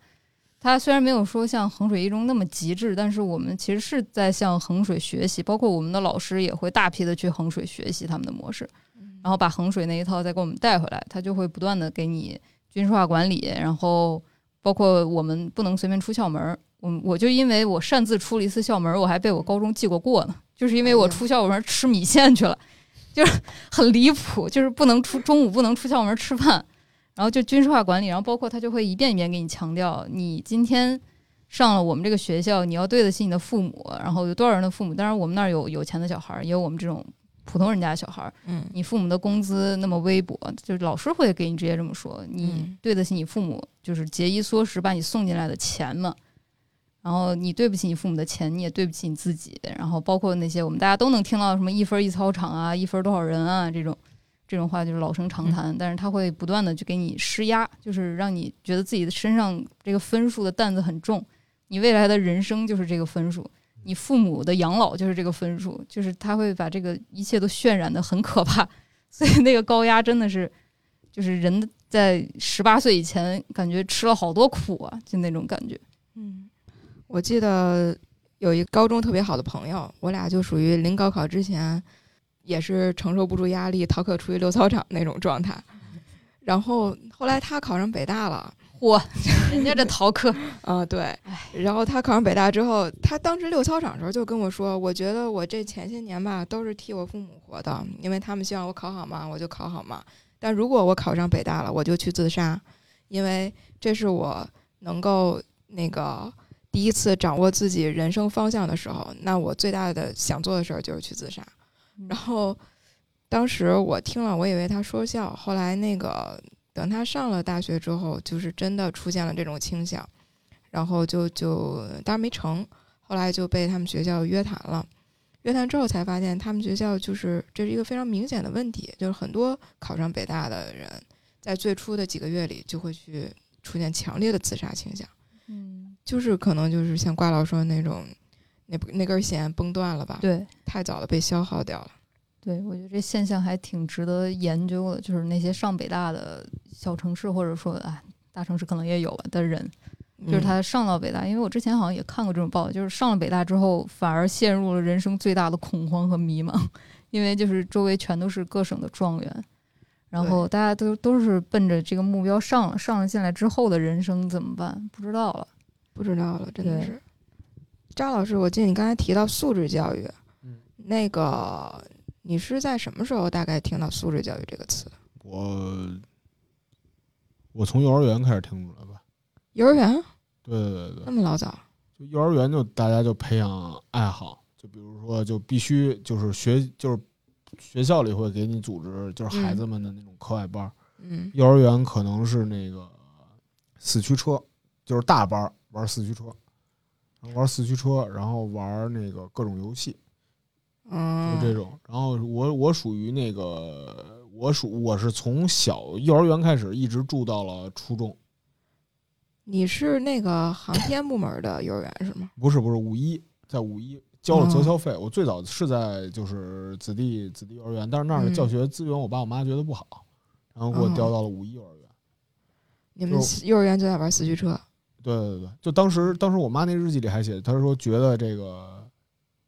他虽然没有说像衡水一中那么极致，但是我们其实是在向衡水学习，包括我们的老师也会大批的去衡水学习他们的模式，然后把衡水那一套再给我们带回来，他就会不断的给你军事化管理，然后包括我们不能随便出校门儿。我我就因为我擅自出了一次校门儿，我还被我高中记过过呢，就是因为我出校门吃米线去了，就是很离谱，就是不能出中午不能出校门吃饭，然后就军事化管理，然后包括他就会一遍一遍给你强调，你今天上了我们这个学校，你要对得起你的父母，然后有多少人的父母？当然，我们那儿有有钱的小孩儿，也有我们这种普通人家的小孩儿。嗯你父母的工资那么微薄，就是老师会给你直接这么说，你嗯对得起你父母，就是节衣缩食把你送进来的钱吗？然后你对不起你父母的钱，你也对不起你自己。然后包括那些我们大家都能听到什么一分一操场啊，一分多少人啊这种这种话，就是老生常谈。但是他会不断的去给你施压，就是让你觉得自己的身上这个分数的担子很重，你未来的人生就是这个分数。你父母的养老就是这个分数，就是他会把这个一切都渲染的很可怕，所以那个高压真的是，就是人在十八岁以前感觉吃了好多苦啊，就那种感觉。嗯，我记得有一高中特别好的朋友，我俩就属于临高考之前也是承受不住压力，逃课出去溜操场那种状态。然后后来他考上北大了，嚯，人家这逃课，啊、对唉，然后他考上北大之后，他当时溜操场的时候就跟我说，我觉得我这前些年吧都是替我父母活的，因为他们希望我考好嘛，我就考好嘛。但如果我考上北大了，我就去自杀，因为这是我能够那个第一次掌握自己人生方向的时候，那我最大的想做的事儿就是去自杀。然后当时我听了，我以为他说笑，后来那个等他上了大学之后，就是真的出现了这种倾向，然后就就当然没成，后来就被他们学校约谈了。约谈之后才发现，他们学校就是这是一个非常明显的问题，就是很多考上北大的人，在最初的几个月里就会去出现强烈的自杀倾向，嗯，就是可能就是像瓜老说的那种，那那根弦崩断了吧，对太早了被消耗掉了。对，我觉得这现象还挺值得研究的，就是那些上北大的小城市，或者说啊大城市可能也有吧的人，就是嗯他上到北大，因为我之前好像也看过这种报道，就是上了北大之后，反而陷入了人生最大的恐慌和迷茫，因为就是周围全都是各省的状元，然后大家都都是奔着这个目标上了，上了进来之后的人生怎么办？不知道了。不知道了，真的是。张老师，我记得你刚才提到素质教育，嗯那个你是在什么时候大概听到素质教育这个词？我我从幼儿园开始听出来吧。幼儿园对对对对那，么老早？就幼儿园就大家就培养爱好，就比如说就必须就是学就是学校里会给你组织就是孩子们的那种课外班。嗯幼儿园可能是那个四驱车，就是大班儿玩四驱车，玩四驱车，然后玩那个各种游戏，嗯，就这种。然后我我属于那个我属我是从小幼儿园开始一直住到了初中，你是那个航天部门的幼儿园是吗？不是不是五一，在五一交了择校费。我最早是在就是子弟子弟幼儿园，但是那儿的嗯教学资源我爸我妈觉得不好，然后给我调到了五一幼儿园。你们幼儿园就在玩四驱车？对对对，就当时当时我妈那日记里还写，她说觉得这个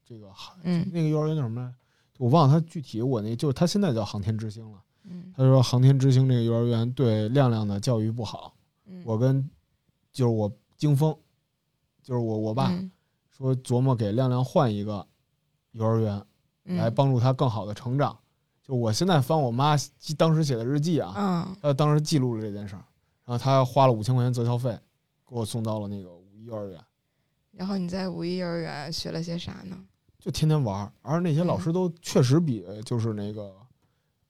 这个嗯那个幼儿园叫什么来着？我忘了她具体，我那就是它现在叫航天之星了。嗯她说航天之星这个幼儿园对亮亮的教育不好，嗯，我跟就是我惊风，就是我我爸嗯说琢磨给亮亮换一个幼儿园嗯来帮助他更好的成长。就我现在翻我妈记当时写的日记啊，啊，她当时记录了这件事儿，然后她花了五千块钱择校费给我送到了那个五一幼儿园。然后你在五一幼儿园学了些啥呢？就天天玩儿，而那些老师都确实比就是那个，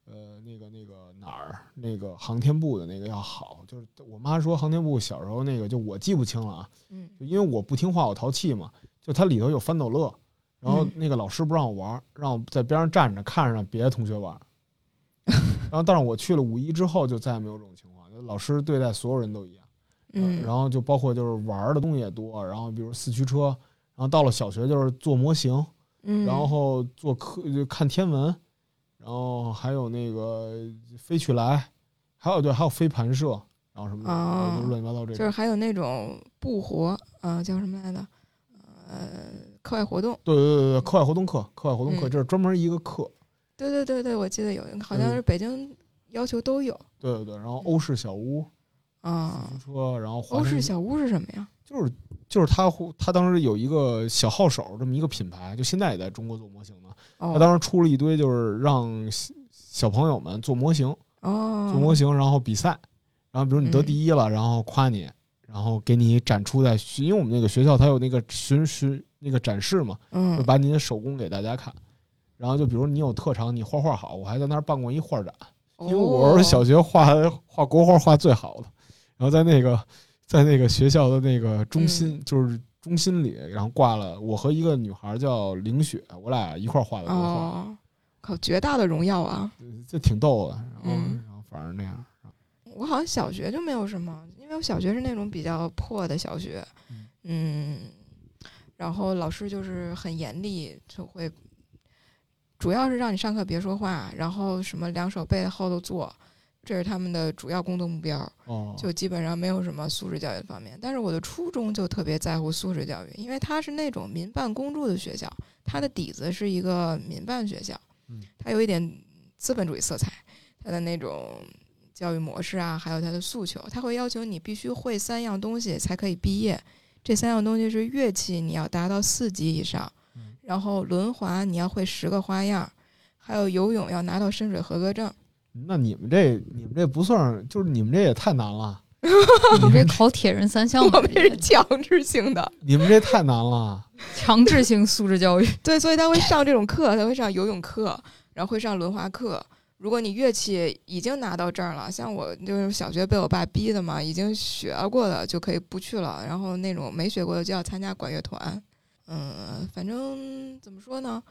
呃，那个那个哪儿那个航天部的那个要好。就是我妈说航天部小时候那个，就我记不清了啊，嗯就因为我不听话，我淘气嘛，就它里头有翻斗乐，然后嗯那个老师不让我玩儿，让我在边上站着看着别的同学玩儿。然后，但是我去了五一之后，就再也没有这种情况，老师对待所有人都一样。嗯，然后就包括就是玩的东西也多，然后比如四驱车，然后到了小学就是做模型，嗯，然后做课就看天文，然后还有那个飞去来，还有对，还有飞盘射，然后什么的，哦就乱七八糟这种。就是还有那种布活，呃，叫什么来着？呃，课外活动。对对对对，课外活动课，课外活动课，嗯这是专门一个课。对对对对，我记得有，好像嗯是北京要求都有对对对，然后欧式小屋、啊车，然后滑欧式小屋是什么呀？就是就是他他当时有一个小号手这么一个品牌，就现在也在中国做模型呢。他哦当时出了一堆，就是让小小朋友们做模型，哦，做模型，然后比赛，然后比如你得嗯第一了，然后夸你，然然后给你展出在，因为我们那个学校它有那个巡巡那个展示嘛，嗯就把你的手工给大家看。然后就比如你有特长，你画画好，我还在那儿办过一画展，因为我是小学画画国画画最好的，然后在那个在那个学校的那个中心，就是中心里，然后挂了我和一个女孩叫凌雪，我俩一块儿画的国画，哦，靠，绝大的荣耀啊！这挺逗的。然后嗯然后反正那样，我好像小学就没有什么，因为我小学是那种比较破的小学，嗯嗯，然后老师就是很严厉，就会主要是让你上课别说话，然后什么两手背后头坐，这是他们的主要工作目标，哦，就基本上没有什么素质教育的方面。但是我的初中就特别在乎素质教育，因为它是那种民办公助的学校，它的底子是一个民办学校嗯，它有一点资本主义色彩，它的那种教育模式啊，还有它的诉求，它会要求你必须会三样东西才可以毕业。这三样东西是乐器，你要达到四级以上嗯，然后轮滑你要会十个花样，还有游泳要拿到深水合格证。那你们这你们这不算，就是你们这也太难了，你这考铁人三项我们这是强制性的，你们这太难了。强制性素质教育。对，所以他会上这种课，他会上游泳课，然后会上轮滑课。如果你乐器已经拿到证了，像我就是小学被我爸逼的嘛，已经学过的就可以不去了，然后那种没学过的就要参加管乐团。嗯，反正怎么说呢，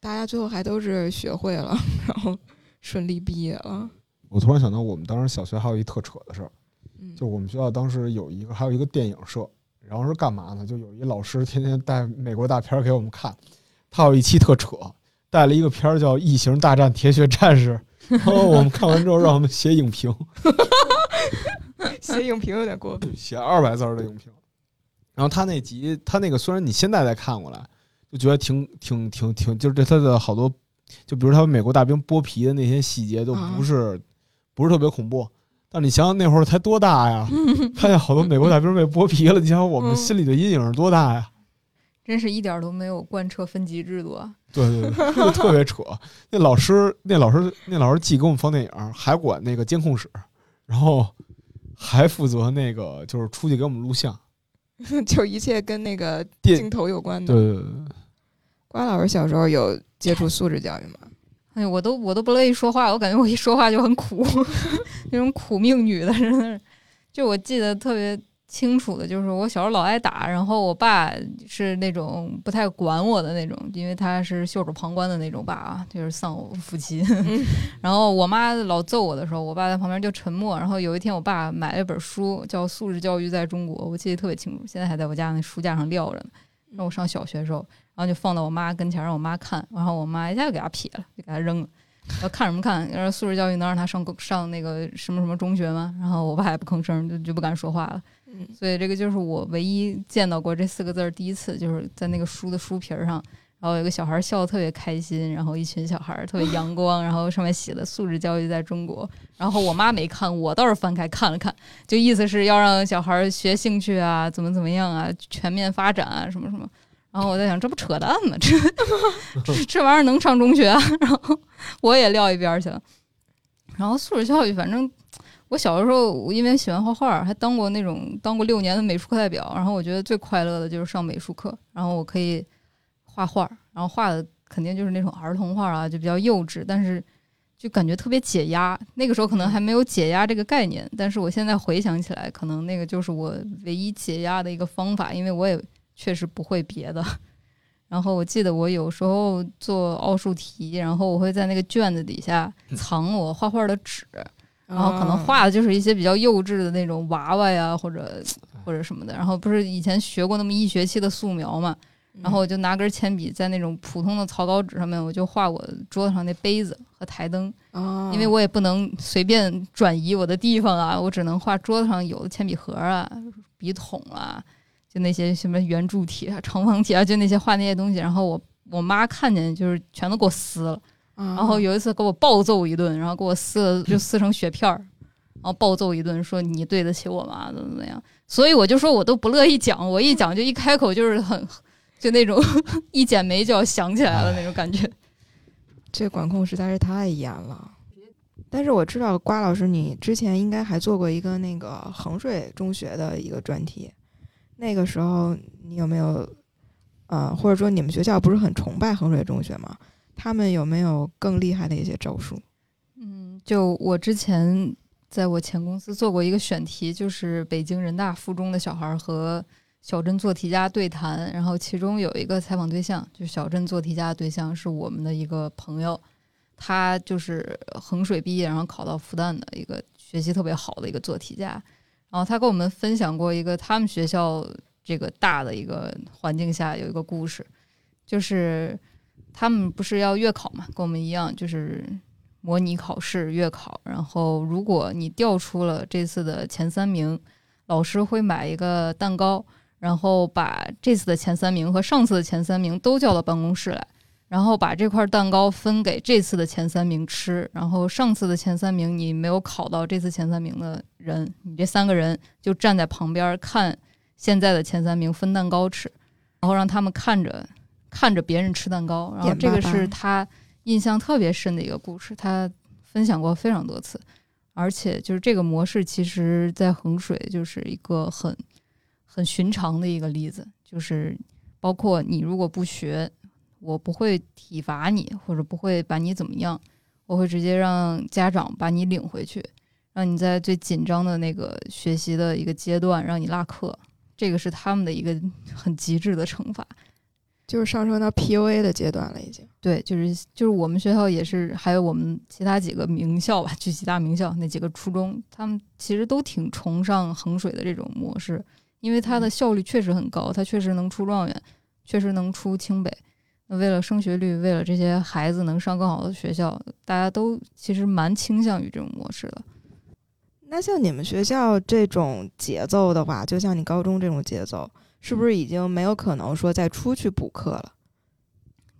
大家最后还都是学会了，然后顺利毕业了。我突然想到，我们当时小学还有一特扯的事儿，嗯，就我们学校当时有一个还有一个电影社，然后是干嘛呢？就有一老师天天带美国大片给我们看，他有一期特扯，带了一个片儿叫《异形大战铁血战士》，然后我们看完之后让我们写影评，写影评有点过分。写二百字儿的影评。然后他那集，他那个虽然你现在再看过来，就觉得挺挺挺挺，就是对他的好多，就比如他们美国大兵剥皮的那些细节都不是、不是特别恐怖。但你想想那会儿才多大呀？看见好多美国大兵被剥皮了，你想想我们嗯心里的阴影是多大呀？真是一点都没有贯彻分级制度啊！对对对，就特别扯。那老师，那老师，那老师既给我们放电影，还管那个监控室，然后还负责那个就是出去给我们录像。就一切跟那个镜头有关的。对对对对，瓜老师小时候有接触素质教育吗？哎呦，我都我都不乐意说话，我感觉我一说话就很苦，那种苦命女的，真的是。就我记得特别清楚的，就是我小时候老挨打，然后我爸是那种不太管我的那种，因为他是袖手旁观的那种爸啊，就是丧偶父亲。然后我妈老揍我的时候，我爸在旁边就沉默。然后有一天，我爸买了一本书，叫《素质教育在中国》，我记得特别清楚，现在还在我家那书架上撂着呢。让我上小学的时候，然后就放到我妈跟前，让我妈看，然后我妈一下就给她撇了，就给她扔了。要看什么看？要是素质教育能让她上上那个什么什么中学吗？然后我爸也不吭声，就就不敢说话了。嗯所以这个就是我唯一见到过这四个字儿第一次，就是在那个书的书皮儿上，然后有个小孩笑得特别开心，然后一群小孩特别阳 光，然后上面写的“素质教育在中国”。然后我妈没看，我倒是翻开看了看，就意思是要让小孩学兴趣啊，怎么怎么样啊，全面发展啊，什么什么。然后我在想，这不扯淡吗？这这玩意儿能上中学啊？然后我也撂一边儿去了。然后素质教育，反正我小的时候，我因为喜欢画画，还当过那种当过六年的美术课代表。然后我觉得最快乐的就是上美术课，然后我可以画画，然后画的肯定就是那种儿童画啊，就比较幼稚，但是就感觉特别解压。那个时候可能还没有解压这个概念，但是我现在回想起来，可能那个就是我唯一解压的一个方法，因为我也确实不会别的。然后我记得我有时候做奥数题，然后我会在那个卷子底下藏我画画的纸，然后可能画的就是一些比较幼稚的那种娃娃呀，或者或者什么的。然后不是以前学过那么一学期的素描嘛，嗯然后我就拿根铅笔在那种普通的草稿纸上面，我就画我桌子上那杯子和台灯，啊，因为我也不能随便转移我的地方啊，我只能画桌子上有的铅笔盒啊、笔筒啊，就那些什么圆柱体啊、长方体啊，就那些画那些东西。然后我我妈看见就是全都给我撕了。然然后有一次给我暴揍一顿，然后给我撕了就撕成雪片儿，然后暴揍一顿，说你对得起我妈怎么怎么样。所以我就说我都不乐意讲，我一讲就一开口就是很 就那种 一剪眉就要想起来了那种感觉。这管控实在是太严了。但是我知道瓜老师，你之前应该还做过一个那个衡水中学的一个专题，那个时候你有没有，呃，或者说你们学校不是很崇拜衡水中学吗？他们有没有更厉害的一些招数？嗯，就我之前在我前公司做过一个选题，就是北京人大附中的小孩和小镇做题家对谈，然后其中有一个采访对象，就小镇做题家的对象是我们的一个朋友。他就是衡水毕业，然后考到复旦的一个学习特别好的一个做题家。然后他跟我们分享过一个他们学校这个大的一个环境下有一个故事，就是他们不是要月考嘛，跟我们一样，就是模拟考试月考。然后如果你调出了这次的前三名，老师会买一个蛋糕，然后把这次的前三名和上次的前三名都叫到办公室来。然后把这块蛋糕分给这次的前三名吃，然后上次的前三名你没有考到这次前三名的人，你这三个人就站在旁边看现在的前三名分蛋糕吃，然后让他们看着看着别人吃蛋糕，然后这个是他印象特别深的一个故事，他分享过非常多次，而且就是这个模式其实在衡水就是一个很很寻常的一个例子，就是包括你如果不学。我不会体罚你，或者不会把你怎么样，我会直接让家长把你领回去，让你在最紧张的那个学习的一个阶段让你落课，这个是他们的一个 很极致的惩罚，就是上升到 PUA 的阶段了，已经。对，就是就是我们学校也是，还有我们其他几个名校吧，就几大名校那几个初中，他们其实都挺崇尚衡水的这种模式，因为它的效率确实很高，它确实能出状元，确实能出清北。那为了升学率，为了这些孩子能上更好的学校，大家都其实蛮倾向于这种模式的。那像你们学校这种节奏的话，就像你高中这种节奏，是不是已经没有可能说再出去补课了？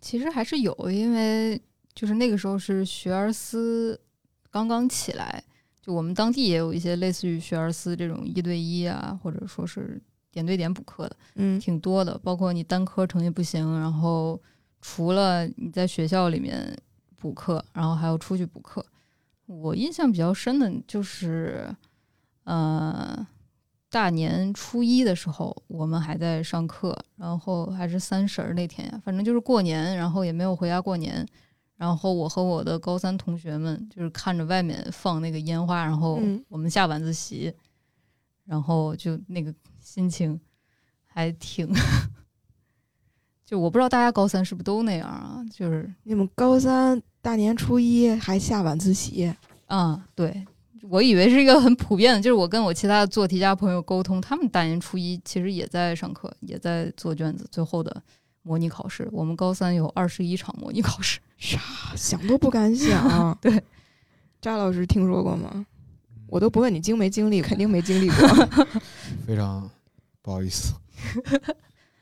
其实还是有，因为就是那个时候是学而思刚刚起来，就我们当地也有一些类似于学而思这种一对一啊，或者说是点对点补课的，嗯，挺多的。包括你单科成绩不行，然后。除了你在学校里面补课，然后还要出去补课。我印象比较深的就是，呃，大年初一的时候，我们还在上课，然后还是三十儿那天呀，反正就是过年，然后也没有回家过年。然后我和我的高三同学们就是看着外面放那个烟花，然后我们下晚自习，然后就那个心情还挺。就我不知道大家高三是不是都那样啊？就是你们高三大年初一还下晚自习啊？对，我以为是一个很普遍的。就是我跟我其他的做题家朋友沟通，他们大年初一其实也在上课，也在做卷子，最后的模拟考试。我们高三有二十一场模拟考试，啥想都不敢想。对，扎老师听说过吗？我都不问你经没经历，肯定没经历过。非常不好意思。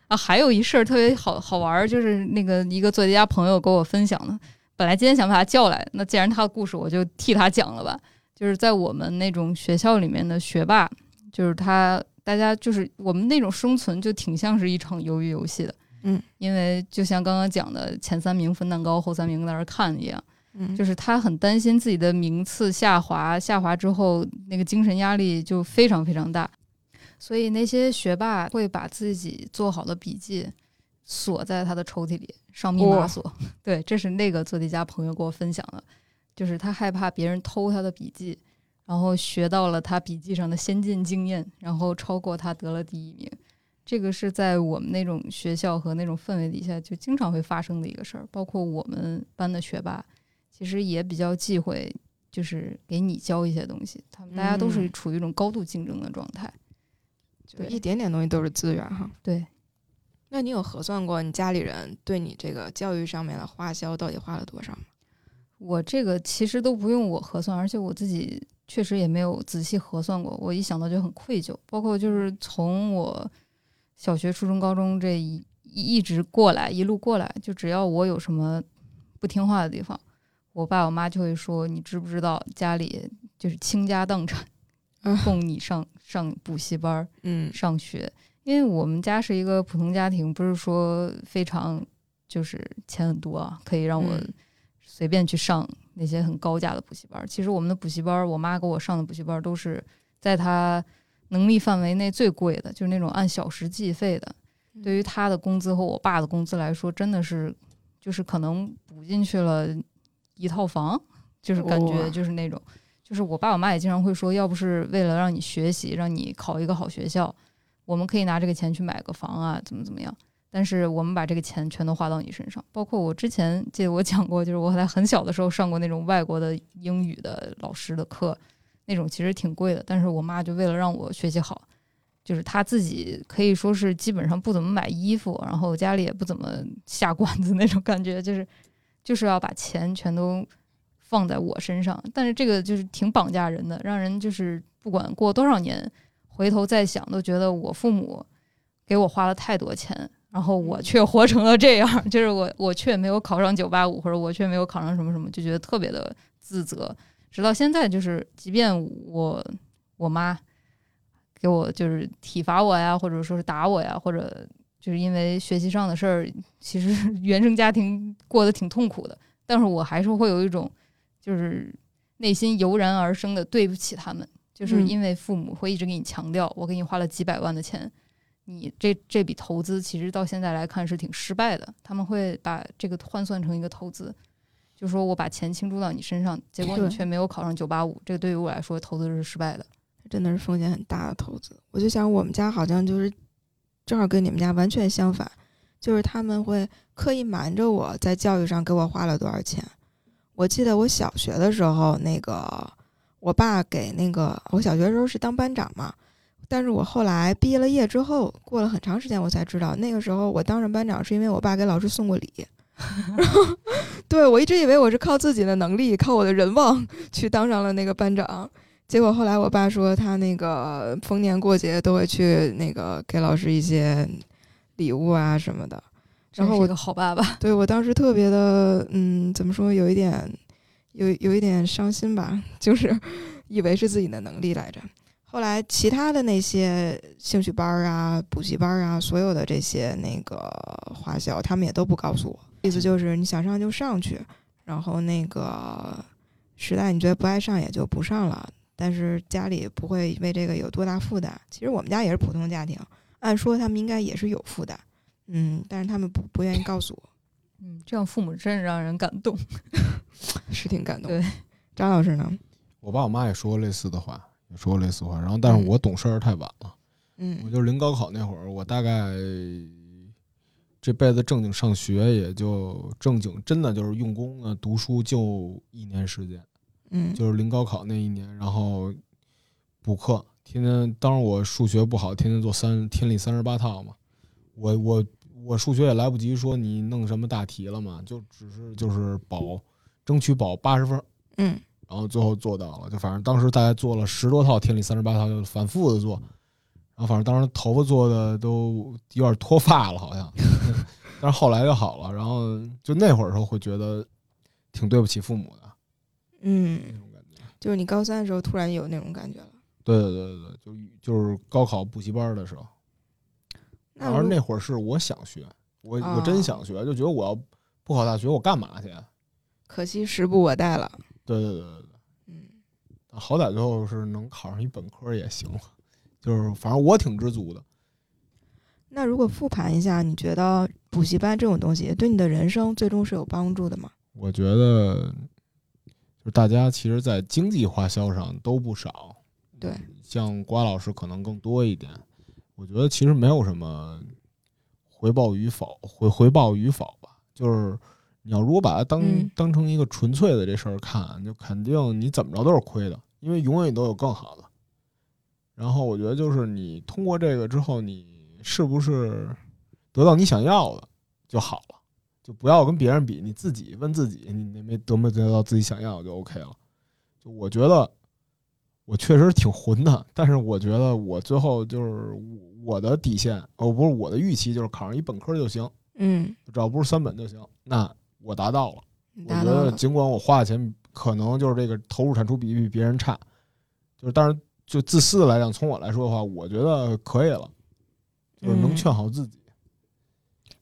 啊，还有一事儿特别好好玩儿，就是那个一个作家朋友给我分享的。本来今天想把他叫来，那既然他的故事，我就替他讲了吧。就是在我们那种学校里面的学霸，就是他，大家就是我们那种生存就挺像是一场鱿鱼游戏的。嗯，因为就像刚刚讲的，前三名分蛋糕，后三名在那儿看一样。嗯，就是他很担心自己的名次下滑，下滑之后那个精神压力就非常非常大。所以那些学霸会把自己做好的笔记锁在他的抽屉里，上密码锁。对，这是那个做题家朋友给我分享的，就是他害怕别人偷他的笔记，然后学到了他笔记上的先进经验，然后超过他得了第一名。这个是在我们那种学校和那种氛围底下就经常会发生的一个事儿。包括我们班的学霸，其实也比较忌讳，就是给你教一些东西。他们大家都是处于一种高度竞争的状态。对，一点点东西都是资源哈。对，那你有核算过你家里人对你这个教育上面的花销到底花了多少吗？我这个其实都不用我核算，而且我自己确实也没有仔细核算过。我一想到就很愧疚。包括就是从我小学、初中、高中这一一直过来，一路过来，就只要我有什么不听话的地方，我爸我妈就会说：“你知不知道家里就是倾家荡产。”供你上上补习班儿，嗯，上学，因为我们家是一个普通家庭，不是说非常就是钱很多啊，可以让我随便去上那些很高价的补习班。其实我们的补习班，我妈给我上的补习班都是在她能力范围内最贵的，就是那种按小时计费的。对于她的工资和我爸的工资来说，真的是就是可能补进去了一套房，就是感觉就是那种。就是我爸我妈也经常会说，要不是为了让你学习，让你考一个好学校，我们可以拿这个钱去买个房啊，怎么怎么样。但是我们把这个钱全都花到你身上，包括我之前记得我讲过，就是我在很小的时候上过那种外国的英语的老师的课，那种其实挺贵的，但是我妈就为了让我学习好，就是她自己可以说是基本上不怎么买衣服，然后家里也不怎么下馆子那种感觉，就是就是要把钱全都放在我身上，但是这个就是挺绑架人的，让人就是不管过多少年，回头再想都觉得我父母给我花了太多钱，然后我却活成了这样，就是我我却没有考上九八五，或者我却没有考上什么什么，就觉得特别的自责。直到现在，就是即便我我妈给我就是体罚我呀，或者说是打我呀，或者就是因为学习上的事儿，其实 原生家庭过得挺痛苦的，但是我还是会有一种就是内心油然而生的对不起他们，就是嗯因为父母会一直给你强调，我给你花了几百万的钱，你这这笔投资其实到现在来看是挺失败的，他们会把这个换算成一个投资。就说我把钱倾注到你身上，结果你却没有考上九八五，这个对于我来说投资是失败的。真的是风险很大的投资。我就想，我们家好像就是正好跟你们家完全相反，就是他们会刻意瞒着我在教育上给我花了多少钱。我记得我小学的时候，那个我爸给那个我小学的时候是当班长嘛，但是我后来毕业了业之后，过了很长时间我才知道，那个时候我当上班长是因为我爸给老师送过礼。然后，对我一直以为我是靠自己的能力，靠我的人望去当上了那个班长。结果后来我爸说，他那个逢年过节都会去那个给老师一些礼物啊什么的。然后我真是个好爸爸，对我当时特别的，嗯，怎么说，有一点，有有一点伤心吧，就是以为是自己的能力来着。后来其他的那些兴趣班儿啊、补习班儿啊，所有的这些那个花销，他们也都不告诉我。意思就是你想上就上去，然后那个实在你觉得不爱上也就不上了。但是家里不会为这个有多大负担。其实我们家也是普通家庭，按说他们应该也是有负担，嗯，但是他们不不愿意告诉我。嗯，这样父母真是让人感动。是挺感动。对，张老师呢？我爸我妈也说过类似的话，也说过类似的话。然后，但是我懂事儿太晚了。嗯我嗯就是临高考那会儿，我大概这辈子正经上学，也就正经真的就是用功的读书，就一年时间，嗯，就是临高考那一年，然后补课，天天。当时我数学不好，天天做三天理三十八套嘛。我我我数学也来不及说你弄什么大题了嘛，就只是就是保，争取保八十分儿。嗯然后最后做到了，就反正当时大概做了十多套天理三十八套，就反复的做，然后反正当时头发做的都有点脱发了，好像，但是后来就好了。然后就那会儿时候会觉得挺对不起父母的那嗯，种感觉。就是你高三的时候突然有那种感觉了。对对对对对，就就是高考补习班的时候，那如而那会儿是我想学，我我啊真想学，就觉得我要不考大学我干嘛去？可惜时不我待了。对对对对对。嗯好歹最后是能考上一本科也行了，就是反正我挺知足的。那如果复盘一下，你觉得补习班这种东西对你的人生最终是有帮助的吗？我觉得，就是大家其实，在经济花销上都不少。对，像瓜老师可能更多一点。我觉得其实没有什么回报与否，回回报与否吧。就是你要如果把它当、嗯当成一个纯粹的这事儿看，就肯定你怎么着都是亏的，因为永远都有更好的。然后我觉得就是你通过这个之后，你是不是得到你想要的就好了，就不要跟别人比，你自己问自己，你没得没得到自己想要的就 OK 了。就我觉得我确实挺混的，但是我觉得我最后就是我的底线，哦，不是我的预期，就是考上一本科就行，嗯，只要不是三本就行，那我达到了。你我觉得。尽管我花的钱可能就是这个投入产出比比别人差，就是但是就自私的来讲，从我来说的话，我觉得可以了，就是能嗯劝好自己。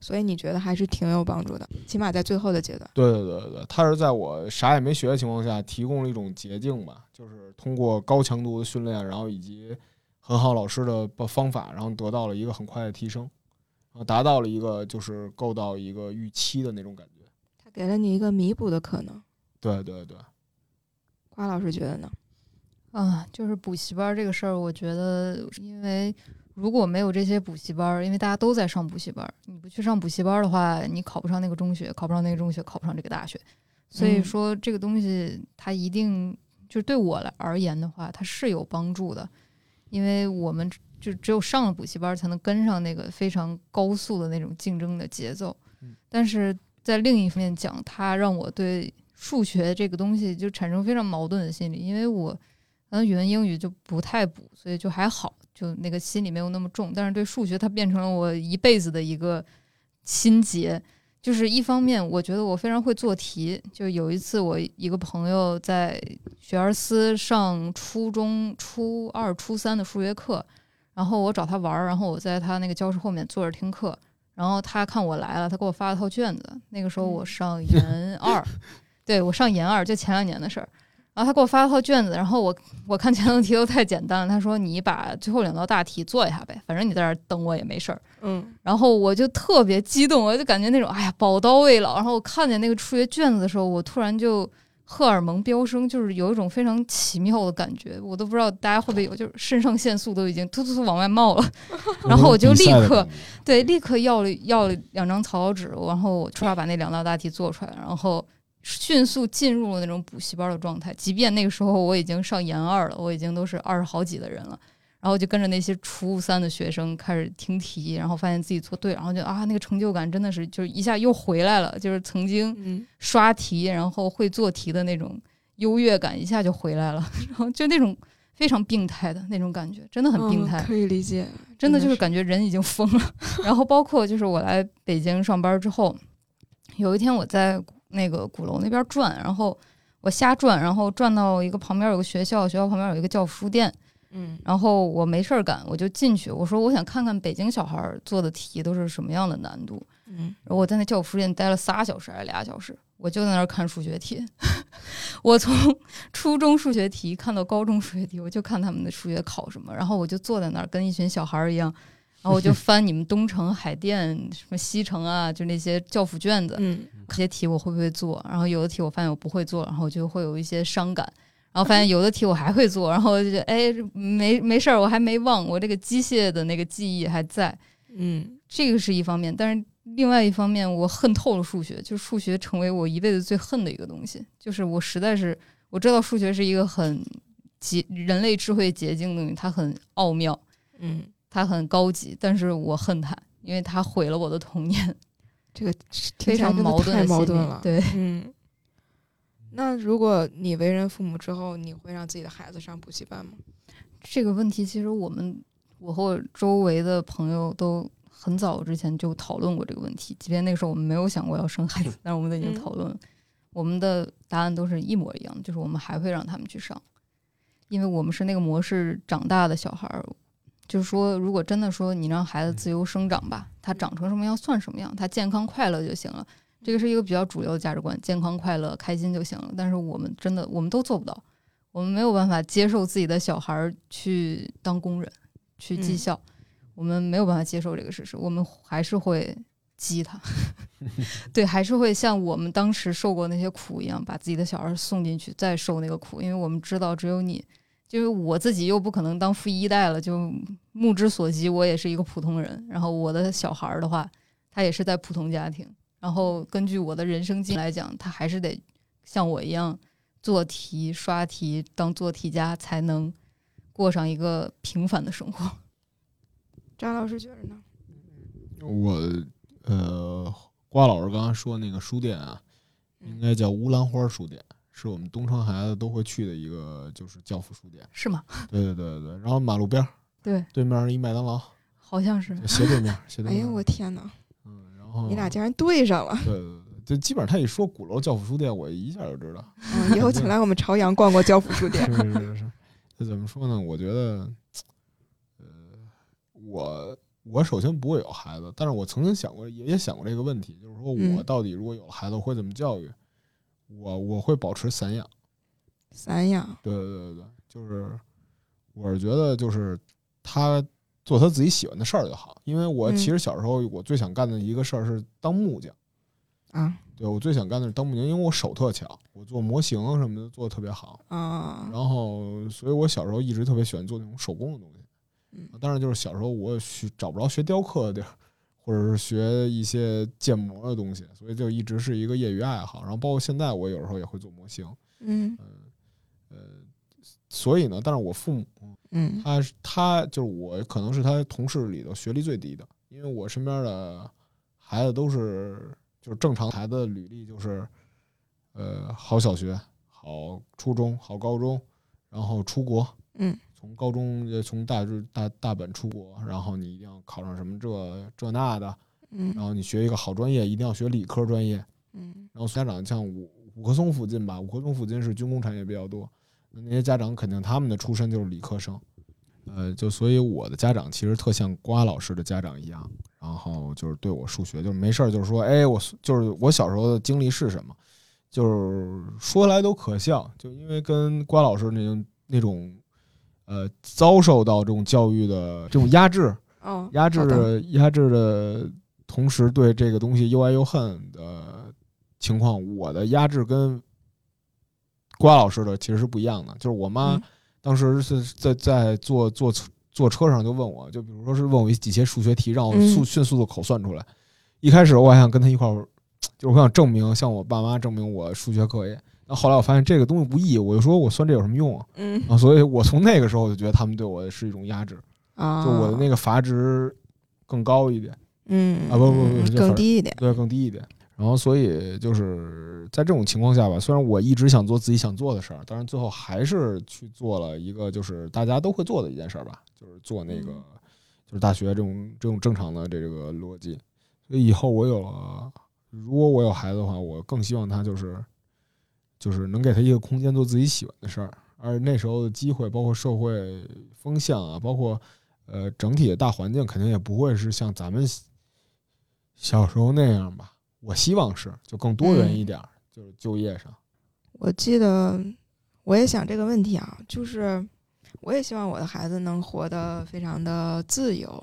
所以你觉得还是挺有帮助的，起码在最后的阶段。对对对对对，他是在我啥也没学的情况下，提供了一种捷径吧，就是通过高强度的训练，然后以及很好老师的方法，然后得到了一个很快的提升，然后达到了一个就是够到一个预期的那种感觉。他给了你一个弥补的可能。对对对，瓜老师觉得呢？啊，就是补习班这个事儿，我觉得因为。如果没有这些补习班，因为大家都在上补习班，你不去上补习班的话，你考不上那个中学，考不上那个中学，考不上这个大学。所以说，这个东西它一定就是对我来而言的话，它是有帮助的，因为我们就只有上了补习班，才能跟上那个非常高速的那种竞争的节奏。但是在另一方面讲，它让我对数学这个东西就产生非常矛盾的心理，因为我可能语文、英语就不太补，所以就还好。就那个心里没有那么重，但是对数学它变成了我一辈子的一个心结。就是一方面，我觉得我非常会做题。就有一次，我一个朋友在学而思上初中初二、初三的数学课，然后我找他玩儿，然后我在他那个教室后面坐着听课，然后他看我来了，他给我发了套卷子。那个时候我上研二，对我上研二，就前两年的事儿。然后他给我发了套卷子，然后我我看前两题都太简单了，他说你把最后两道大题做一下呗，反正你在这儿等我也没事儿。嗯，然后我就特别激动，我就感觉那种哎呀宝刀未老。然后我看见那个数学卷子的时候，我突然就荷尔蒙飙升，就是有一种非常奇妙的感觉，我都不知道大家会不会有，就是肾上腺素都已经突突突往外冒了。然后我就立刻对立刻要了要了两张草稿纸，然后我出来把那两道大题做出来，然后。迅速进入了那种补习班的状态，即便那个时候我已经上研二了，我已经都是二十好几的人了，然后就跟着那些初三的学生开始听题，然后发现自己做对，然后就啊，那个成就感真的是就是一下又回来了，就是曾经刷题然后会做题的那种优越感一下就回来了，然后就那种非常病态的那种感觉，真的很病态，可以理解，真的就是感觉人已经疯了。然后包括就是我来北京上班之后，有一天我在。那个鼓楼那边转，然后我瞎转，然后转到一个旁边有个学校，学校旁边有一个教辅书店，嗯，然后我没事儿干，我就进去，我说我想看看北京小孩做的题都是什么样的难度，嗯，然后我在那教辅书店待了仨小时还是俩小时，我就在那儿看数学题，我从初中数学题看到高中数学题，我就看他们的数学考什么，然后我就坐在那儿跟一群小孩儿一样。然后我就 翻你们东城、海淀、什么西城啊，就那些教辅卷子，嗯，这些题我会不会做？然后有的题我发现我不会做，然后就会有一些伤感。然后发现有的题我还会做，然后就觉得哎，没没事儿，我还没忘，我这个机械的那个记忆还在。嗯，这个是一方面，但是另外一方面，我恨透了数学，就数学成为我一辈子最恨的一个东西。就是我实在是我知道数学是一个很捷人类智慧结晶的东西，它很奥妙。嗯。它很高级，但是我恨它，因为它毁了我的童年。这个非常矛盾，太矛盾了。对，嗯。那如果你为人父母之后，你会让自己的孩子上补习班吗？这个问题其实我们我和我周围的朋友都很早之前就讨论过这个问题，即便那个时候我们没有想过要生孩子，但是我们都已经讨论了。我们的答案都是一模一样，就是我们还会让他们去上，因为我们是那个模式长大的小孩儿。就是说，如果真的说你让孩子自由生长吧，他长成什么样算什么样，他健康快乐就行了。这个是一个比较主流的价值观，健康快乐开心就行了。但是我们真的，我们都做不到，我们没有办法接受自己的小孩去当工人，去绩效，我们没有办法接受这个事实，我们还是会激他，对，还是会像我们当时受过那些苦一样，把自己的小孩送进去再受那个苦，因为我们知道只有你。就是我自己又不可能当富一代了，就目之所及，我也是一个普通人。然后我的小孩儿的话，他也是在普通家庭。然后根据我的人生经历来讲，他还是得像我一样做题、刷题、当做题家，才能过上一个平凡的生活。张老师觉得呢？我呃，瓜老师刚刚说那个书店啊，应该叫乌兰花书店。是我们东城孩子都会去的一个，就是教辅书店，是吗？对对对对然后马路边儿，对，对面一麦当劳，好像是斜对面，斜对面。哎呦，我天哪！嗯，然后你俩竟然对上了。对对对，就基本上他一说鼓楼教辅书店，我一下就知道。嗯，以后请来我们朝阳逛逛教辅书店。是是是，这怎么说呢？我觉得，呃，我我首先不会有孩子，但是我曾经想过，也也想过这个问题，就是说我嗯到底如果有了孩子，我会怎么教育？我我会保持散养。散养，对对对对，就是我是觉得就是他做他自己喜欢的事儿就好，因为我嗯其实小时候我最想干的一个事儿是当木匠。啊对我最想干的是当木匠，因为我手特巧，我做模型什么的做的特别好。啊，然后，所以我小时候一直特别喜欢做那种手工的东西。嗯但是就是小时候我学找不着学雕刻的地儿，或者是学一些建模的东西，所以就一直是一个业余爱好。然后包括现在我有时候也会做模型，嗯。嗯呃，所以呢，但是我父母嗯。他他就是我可能是他同事里头学历最低的，因为我身边的孩子都是就是正常孩子的履历就是，呃，好小学、好初中、好高中，然后出国，嗯从高中呃从大大大本出国，然后你一定要考上什么这这那的，然嗯后你学一个好专业，一定要学理科专业，嗯。然后家长像五五棵松附近吧，五棵松附近是军工产业比较多，那那些家长肯定他们的出身就是理科生，呃，就所以我的家长其实特像瓜老师的家长一样，然后就是对我数学就是没事儿就是说，哎，我就是我小时候的经历是什么，就是说来都可笑，就因为跟瓜老师那种那种呃遭受到这种教育的这种压制，哦，压制压制的同时，对这个东西又爱又恨的情况，我的压制跟瓜老师的其实是不一样的。就是我妈嗯当时是在在坐坐坐车上就问我，就比如说是问我几些数学题，让我嗯速迅速的口算出来。一开始我还想跟他一块儿，就是我想证明向我爸妈证明我数学可以。然后后来我发现这个东西无意义，我就说我算这有什么用啊？嗯啊，所以我从那个时候就觉得他们对我是一种压制。啊，就我的那个阀值更高一点，嗯啊不不不更低一点，对，更低一点。然后，所以就是在这种情况下吧，虽然我一直想做自己想做的事儿，但是最后还是去做了一个就是大家都会做的一件事儿吧，就是做那个嗯就是大学这种这种正常的这个逻辑。所以以后我有了，如果我有孩子的话，我更希望他就是就是能给他一个空间做自己喜欢的事儿，而那时候的机会，包括社会风向啊，包括呃整体的大环境，肯定也不会是像咱们小时候那样吧。我希望是就更多元一点儿，就是就业上。我记得我也想这个问题啊，就是我也希望我的孩子能活得非常的自由，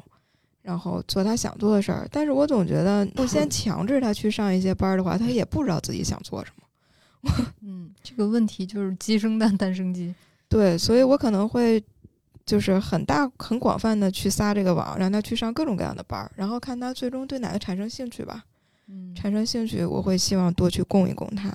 然后做他想做的事儿。但是我总觉得，不先 强制他去上一些班儿的话，他也不知道自己想做什么。嗯，这个问题就是鸡生蛋，蛋生鸡。对，所以我可能会就是很大、很广泛的去撒这个网，让他去上各种各样的班儿，然后看他最终对哪个产生兴趣吧。嗯，产生兴趣，我会希望多去供一供他，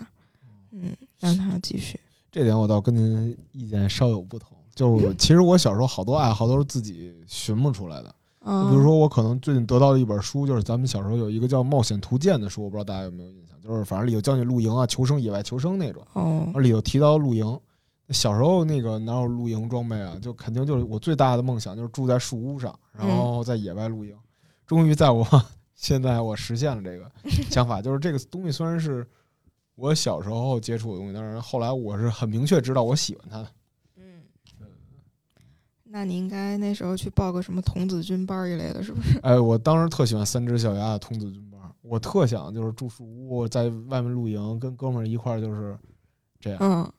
嗯，让他继续。这点我倒跟您意见稍有不同。就是我 其实我小时候好多爱好都是自己寻摸出来的。嗯，比如说，我可能最近得到的一本书，就是咱们小时候有一个叫《冒险图鉴》的书，我不知道大家有没有印象，就是反正里头教你露营啊、求生、野外求生那种。哦，里头提到露营，小时候那个哪有露营装备啊？就肯定就是我最大的梦想就是住在树屋上，然后在野外露营。终于在我 现在我实现了这个 想法，就是这个东西虽然是我小时候接触的东西，但是后来我是很明确知道我喜欢它的。嗯，那你应该那时候去报个什么童子军班一类的，是不是？哎，我当时特喜欢三只小鸭的童子军班，我特想就是住树屋，在外面露营，跟哥们儿一块儿就是这样。嗯，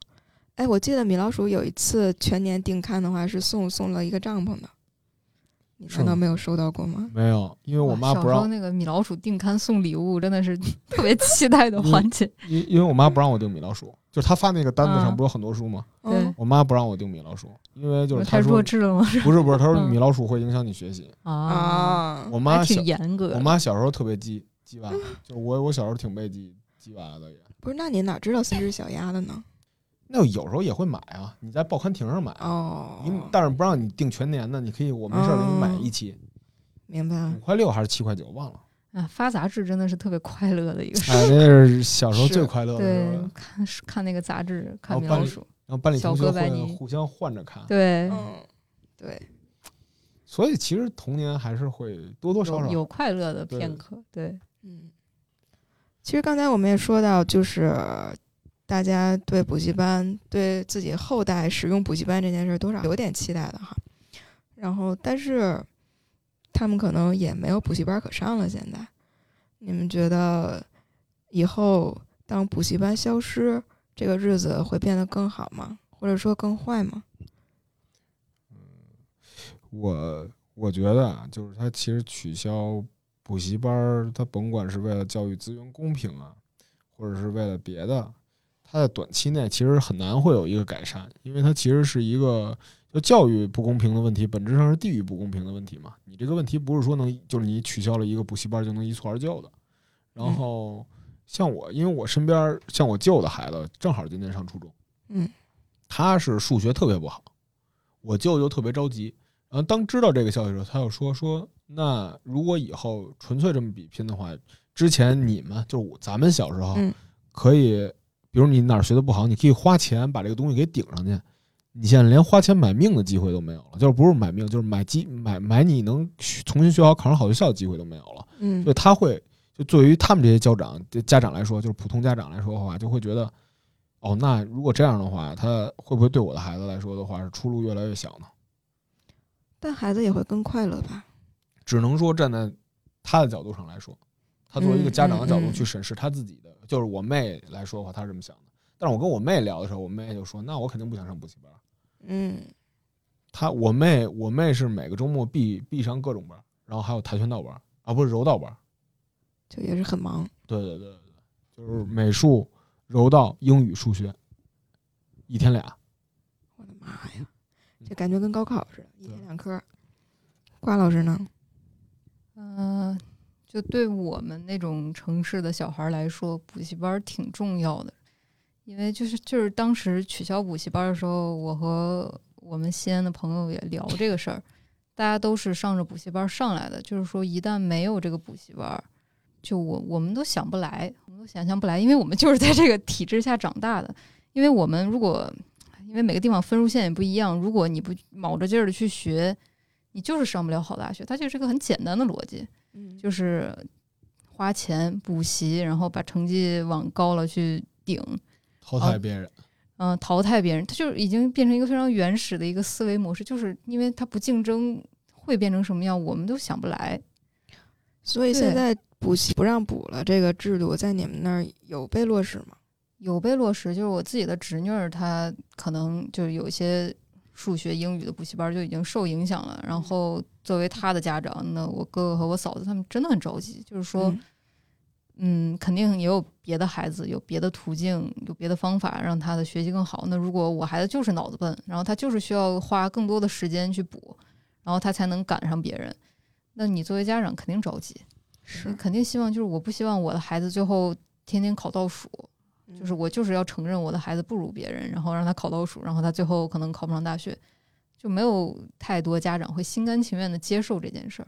哎，我记得米老鼠有一次全年订刊的话是送送了一个帐篷的，你难道没有收到过吗？没有，因为我妈不让，小时候那个米老鼠订刊送礼物，真的是特别期待的环节。因因为我妈不让我订米老鼠，就是她发那个单子上嗯不是有很多书吗？对嗯，我妈不让我订米老鼠，因为就是太弱智了吗？不是不是，她说嗯米老鼠会影响你学习。啊，啊，我妈挺严格。我妈小时候特别鸡鸡娃，就我我小时候挺被鸡鸡娃的也。不是，那你哪知道三只小鸭的呢？那有时候也会买啊，你在报刊亭上买，哦，你但是不让你订全年的，你可以我没事给你买一期，明白了五。块六还是七块九，忘了。啊，发杂志真的是特别快乐的一个事。哎，那是小时候最快乐的时对候。，看看那个杂志，看班里米老鼠，然后班里同学互相换着看，对，嗯，对，所以其实童年还是会多多少少有有快乐的片刻。对，嗯，其实刚才我们也说到，就是大家对补习班、对自己后代使用补习班这件事，多少有点期待的哈。然后，但是他们可能也没有补习班可上了。现在，你们觉得以后当补习班消失，这个日子会变得更好吗？或者说更坏吗？嗯我我觉得啊，就是他其实取消补习班儿，他甭管是为了教育资源公平啊，或者是为了别的，他在短期内其实很难会有一个改善，因为它其实是一个就教育不公平的问题，本质上是地域不公平的问题嘛。你这个问题不是说能就是你取消了一个补习班就能一蹴而就的。然后像我，因为我身边儿像我舅的孩子正好今年上初中，嗯他是数学特别不好，我舅就特别着急。然后当知道这个消息的时候，他又说说，那如果以后纯粹这么比拼的话，之前你们就是咱们小时候嗯可以，比如你哪儿学的不好，你可以花钱把这个东西给顶上去。你现在连花钱买命的机会都没有了，就是不是买命，就是买机买买你能重新学好、考上好学校的机会都没有了。嗯所以他会就对于他们这些家长家长来说，就是普通家长来说的话，就会觉得，哦，那如果这样的话，他会不会对我的孩子来说的话是出路越来越小呢？但孩子也会更快乐吧？只能说站在他的角度上来说，他作为一个家长的角度去审视他自己的，就是我妹来说的话，她是这么想的。但是我跟我妹聊的时候，我妹就说：“那我肯定不想上补习班。嗯”她我妹我妹是每个周末必必上各种班，然后还有跆拳道班啊，不是柔道班。就也是很忙。对对对对对，就是美术、柔道、英语、数学，一天俩。我的妈呀，这感觉跟高考似的，一天两科。瓜老师呢？嗯、就对我们那种城市的小孩儿来说，补习班儿挺重要的，因为就是就是当时取消补习班儿的时候，我和我们西安的朋友也聊这个事儿，大家都是上着补习班儿上来的，就是说一旦没有这个补习班儿，就我我们都想不来，我们都想象不来，因为我们就是在这个体制下长大的，因为我们如果因为每个地方分数线也不一样，如果你不卯着劲儿的去学。你就是上不了好大学，它就是个很简单的逻辑，嗯就是花钱补习，然后把成绩往高了去顶，淘汰别人，嗯、淘汰别人，它就是已经变成一个非常原始的一个思维模式，就是因为它不竞争会变成什么样，我们都想不来。所以现在补习不让补了，这个制度在你们那儿有被落实吗？有被落实，就是我自己的侄女儿，她可能就是有一些数学、英语的补习班就已经受影响了。然后作为她的家长，那我哥哥和我嫂子他们真的很着急，就是说，嗯嗯，肯定也有别的孩子，有别的途径，有别的方法让他的学习更好。那如果我孩子就是脑子笨，然后他就是需要花更多的时间去补，然后他才能赶上别人，那你作为家长肯定着急，是肯定希望就是我不希望我的孩子最后天天考倒数，嗯就是我就是要承认我的孩子不如别人，然后让他考倒数，然后他最后可能考不上大学，就没有太多家长会心甘情愿的接受这件事儿。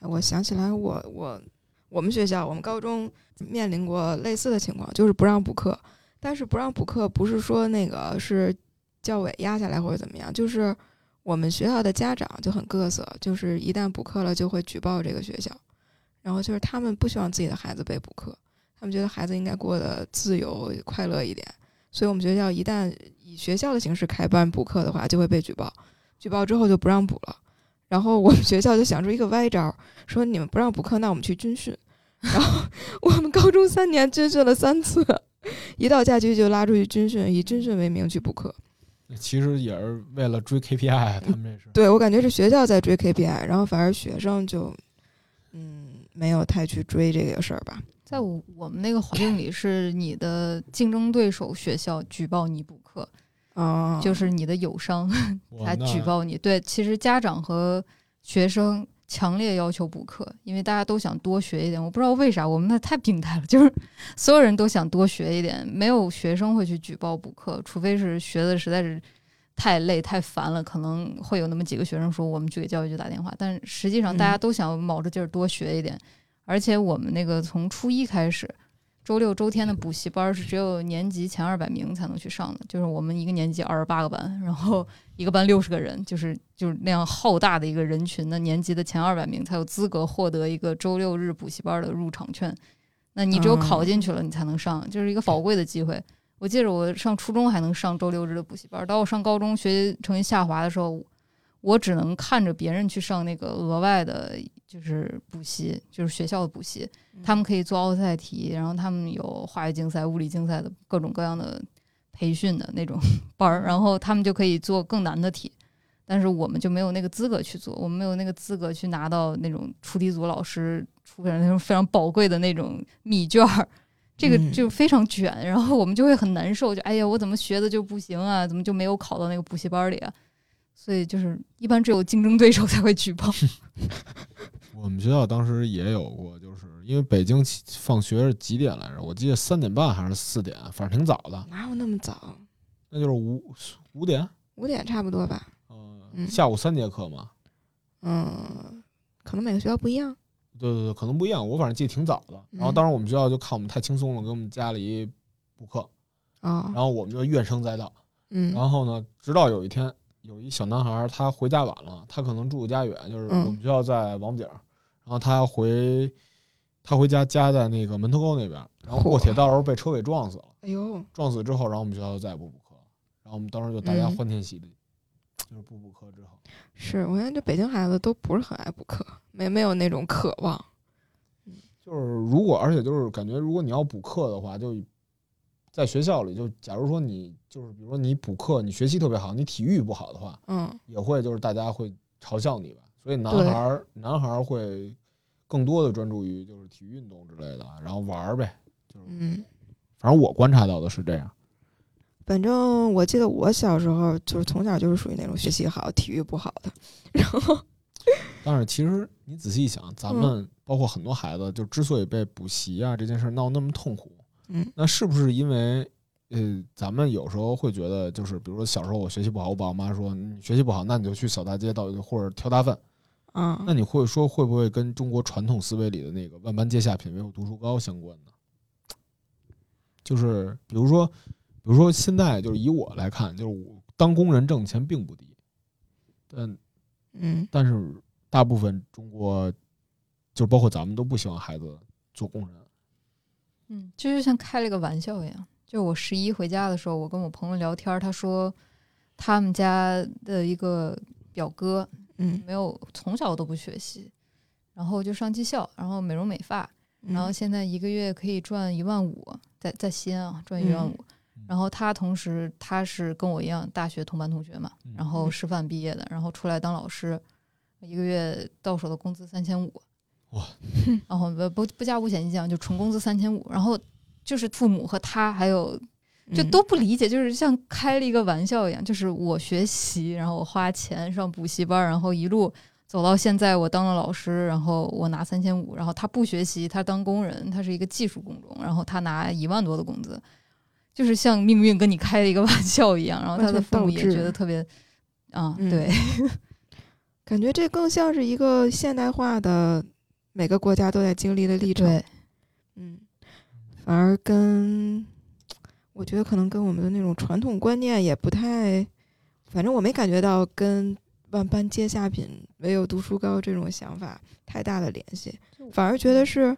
哎我想起来我，我我们学校我们高中面临过类似的情况，就是不让补课，但是不让补课不是说那个是教委压下来或者怎么样，就是我们学校的家长就很各色，就是一旦补课了就会举报这个学校，然后就是他们不希望自己的孩子被补课，他们觉得孩子应该过得自由快乐一点，所以我们学校一旦以学校的形式开班补课的话，就会被举报，举报之后就不让补了。然后我们学校就想出一个歪招儿，说你们不让补课，那我们去军训。然后我们高中三年军训了三次，一到假期就拉出去军训，以军训为名去补课。其实也是为了追 KPI，他们这是。对我感觉是学校在追 KPI，然后反而学生就嗯没有太去追这个事儿吧。在我我们那个环境里，是你的竞争对手学校举报你补课，啊、就是你的友商来举报你。对，其实家长和学生强烈要求补课，因为大家都想多学一点。我不知道为啥，我们那太病态了，就是所有人都想多学一点，没有学生会去举报补课，除非是学的实在是太累太烦了，可能会有那么几个学生说我们去给教育局打电话。但实际上大家嗯都想卯着劲儿多学一点，而且我们那个从初一开始。周六周天的补习班是只有年级前二百名才能去上的，就是我们一个年级二十八个班，然后一个班六十个人，就是就是那样浩大的一个人群的年级的前二百名才有资格获得一个周六日补习班的入场券。那你只有考进去了，你才能上，就是一个宝贵的机会。我记着我上初中还能上周六日的补习班，到我上高中学习成绩下滑的时候，我只能看着别人去上那个额外的，就是补习，就是学校的补习，他们可以做奥赛题，然后他们有化学竞赛、物理竞赛的各种各样的培训的那种 班儿，然后他们就可以做更难的题。但是我们就没有那个资格去做，我们没有那个资格去拿到那种出题组老师出的那种非常宝贵的那种密卷儿，这个嗯就非常卷，然后我们就会很难受，就哎呀，我怎么学的就不行啊？怎么就没有考到那个补习班里啊？所以就是一般只有竞争对手才会举报。我们学校当时也有过，就是因为北京放学是几点来着？我记得三点半还是四点，反正挺早的，哪有那么早？那就是五五点，五点差不多吧。呃，嗯下午三节课嘛。嗯，可能每个学校不一样。对对对，可能不一样，我反正记得挺早的。然后嗯当时我们学校就看我们太轻松了，给我们加了一补课，哦然，后我们就怨声载道。嗯，然后呢，直到有一天，有一小男孩儿他回家晚了，他可能住的家远，就是嗯我们学校在王府井儿，然后他回他回家家在那个门头沟那边儿，然后过嚯铁道时候被车给撞死了。哎呦，撞死之后，然后我们学校就再也不补课了。然后我们当时就大家嗯欢天喜地，就是不补课之后，是我感觉这北京孩子都不是很爱补课，没没有那种渴望。就是如果而且就是感觉，如果你要补课的话，就在学校里，就假如说你就是比如说你补课，你学习特别好，你体育不好的话，嗯，也会就是大家会嘲笑你吧。所以男孩儿男孩儿会更多的专注于就是体育运动之类的，然后玩儿呗。就是嗯，反正我观察到的是这样。反正我记得我小时候就是从小就是属于那种学习好、体育不好的，然后 但是其实你仔细一想，咱们包括很多孩子，就之所以被补习啊这件事儿闹那么痛苦，嗯那是不是因为呃，咱们有时候会觉得，就是比如说小时候我学习不好，我爸我妈说你学习不好，那你就去扫大街到或者挑大粪。啊那，你会说会不会跟中国传统思维里的那个万般皆下品，唯有读书高相关呢？就是比如说，比如说现在就是以我来看，就是我当工人挣钱并不低，但嗯但是大部分中国，就包括咱们都不希望孩子做工人。嗯，这就像开了一个玩笑一样。就我十一回家的时候，我跟我朋友聊天，他说他们家的一个表哥嗯，没有从小都不学习，然后就上技校，然后美容美发，嗯。然后现在一个月可以赚一万五，在在西安啊赚一万五。嗯。然后他同时他是跟我一样大学同班同学嘛，嗯。然后师范毕业的，然后出来当老师，一个月到手的工资三千五，哇！然 后不不不加五险一金，就纯工资三千五，然后就是父母和他还有就嗯都不理解，就是像开了一个玩笑一样，就是我学习，然后我花钱上补习班，然后一路走到现在，我当了老师，然后我拿三千五，然后他不学习，他当工人，他是一个技术工种，然后他拿一万多的工资，就是像命运跟你开了一个 玩笑一样，然后他的父母也觉得特别啊，嗯对，感觉这更像是一个现代化的每个国家都在经历的历程。嗯，反而跟我觉得可能跟我们的那种传统观念也不太，反正我没感觉到跟万般皆下品，唯有读书高这种想法太大的联系，反而觉得是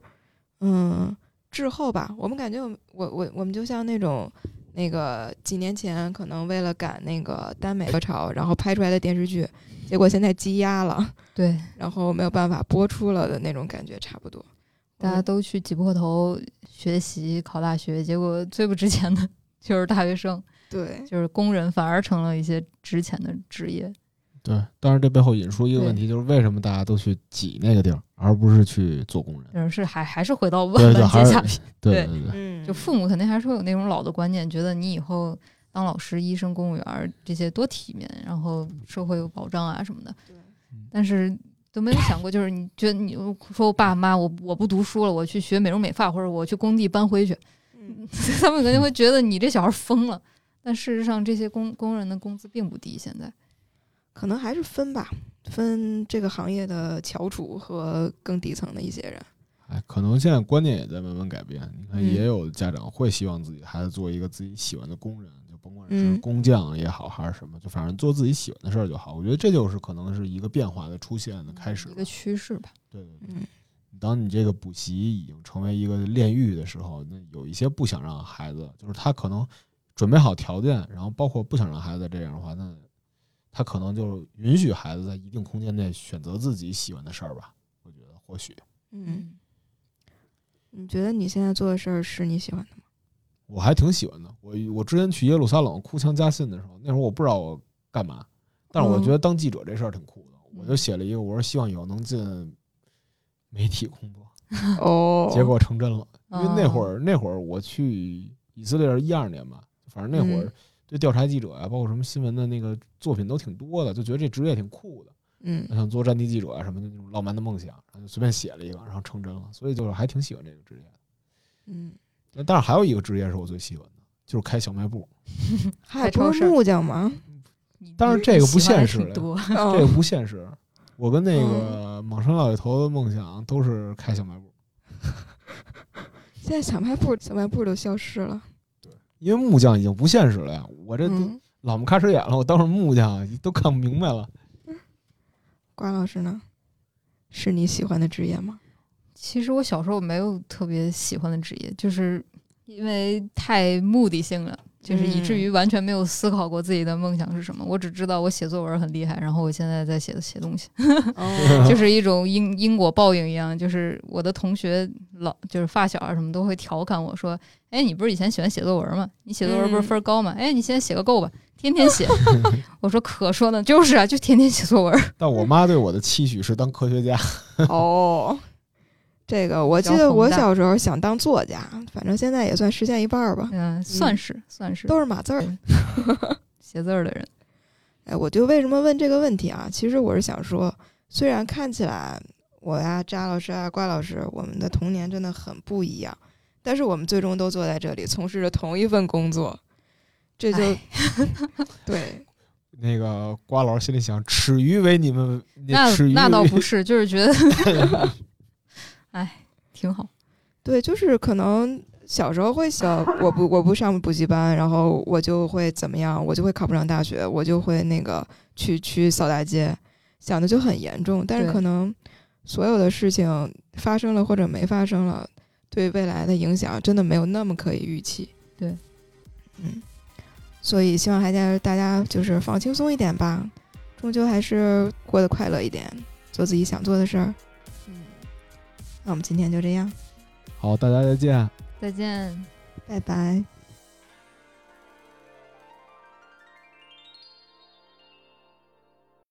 嗯滞后吧。我们感觉我我我我们就像那种。那个几年前可能为了赶那个耽美热潮，然后拍出来的电视剧，结果现在积压了，对，然后没有办法播出了的那种感觉差不多。大家都去挤破头学习考大学，结果最不值钱的 就是大学生，对，就是工人，反而成了一些值钱的职业。对，当然这背后引出一个问题，就是为什么大家都去挤那个地儿，而不是去做工人？就是是还还是回到万般皆下品，对对对对，嗯就父母肯定还是会有那种老的观念，觉得你以后当老师、医生、公务员儿这些多体面，然后社会有保障啊什么的对。但是都没有想过，就是你觉得你说我爸妈我我不读书了，我去学美容美发，或者我去工地搬灰去，嗯 他们肯定会觉得你这小孩疯了。但事实上，这些工工人的工资并不低，现在。可能还是分吧，分这个行业的翘楚和更底层的一些人。哎，可能现在观念也在慢慢改变。你看，嗯也有家长会希望自己孩子做一个自己喜欢的工人，就甭管是嗯工匠也好，还是什么，就反正做自己喜欢的事儿就好。我觉得这就是可能是一个变化的出现的开始吧。一个趋势吧。对对对。嗯当你这个补习已经成为一个炼狱的时候，那有一些不想让孩子，就是他可能准备好条件，然后包括不想让孩子这样的话，那他可能就允许孩子在一定空间内选择自己喜欢的事儿吧。我觉得或许嗯，你觉得你现在做的事儿是你喜欢的吗？我还挺喜欢的。我我之前去耶路撒冷哭腔加信的时候，那会儿我不知道我干嘛，但是我嗯觉得当记者这事儿挺酷的，我就写了一个，我说希望以后能进媒体工作，哦结果成真了。因为那会哦儿那会儿我去以色列是一二年吧，反正那会儿嗯对调查记者呀、包括什么新闻的那个作品都挺多的，就觉得这职业挺酷的。嗯想做战地记者啊什么的那种浪漫的梦想，然后就随便写了一个，然后成真了，所以就是还挺喜欢这个职业的。嗯，那但是还有一个职业是我最喜欢的，就是开小卖部。还不是木匠吗？但是这个不现实 这个不现实。我跟那个莽山老爷头的梦想都是开小卖部，现在小卖部小卖部都消失了。因为木匠已经不现实了呀。我这老么开始眼了，我当上木匠都看不明白了。瓜老师呢？是你喜欢的职业吗？其实我小时候没有特别喜欢的职业，就是因为太目的性了，就是以至于完全没有思考过自己的梦想是什么。我只知道我写作文很厉害，然后我现在在写写东西，哦就是一种因因果报应一样。就是我的同学老就是发小啊什么都会调侃我说：“哎，你不是以前喜欢写作文吗？你写作文不是分高吗？哎，你现在写个够吧，天天写。”我说：“可说呢，就是啊，就天天写作文。但我妈对我的期许是当科学家。哦，这个我记得我小时候想当作家，反正现在也算实现一半儿吧，嗯，算是算是都是码字儿。写字儿的人。哎，我就为什么问这个问题啊？其实我是想说，虽然看起来我呀、扎老师啊、瓜老师，我们的童年真的很不一样，但是我们最终都坐在这里，从事着同一份工作，这就哎 对，那个瓜老师心里想：耻于为你们，那耻于那倒不是，就是觉得，哎，挺好。对，就是可能小时候会想，我不我不上补习班，然后我就会怎么样，我就会考不上大学，我就会那个去去扫大街，想的就很严重。但是可能所有的事情发生了或者没发生了，对未来的影响真的没有那么可以预期。对，嗯，所以希望大家大家就是放轻松一点吧，终究还是过得快乐一点，做自己想做的事儿。嗯，那我们今天就这样，好，大家再见。再见。拜拜。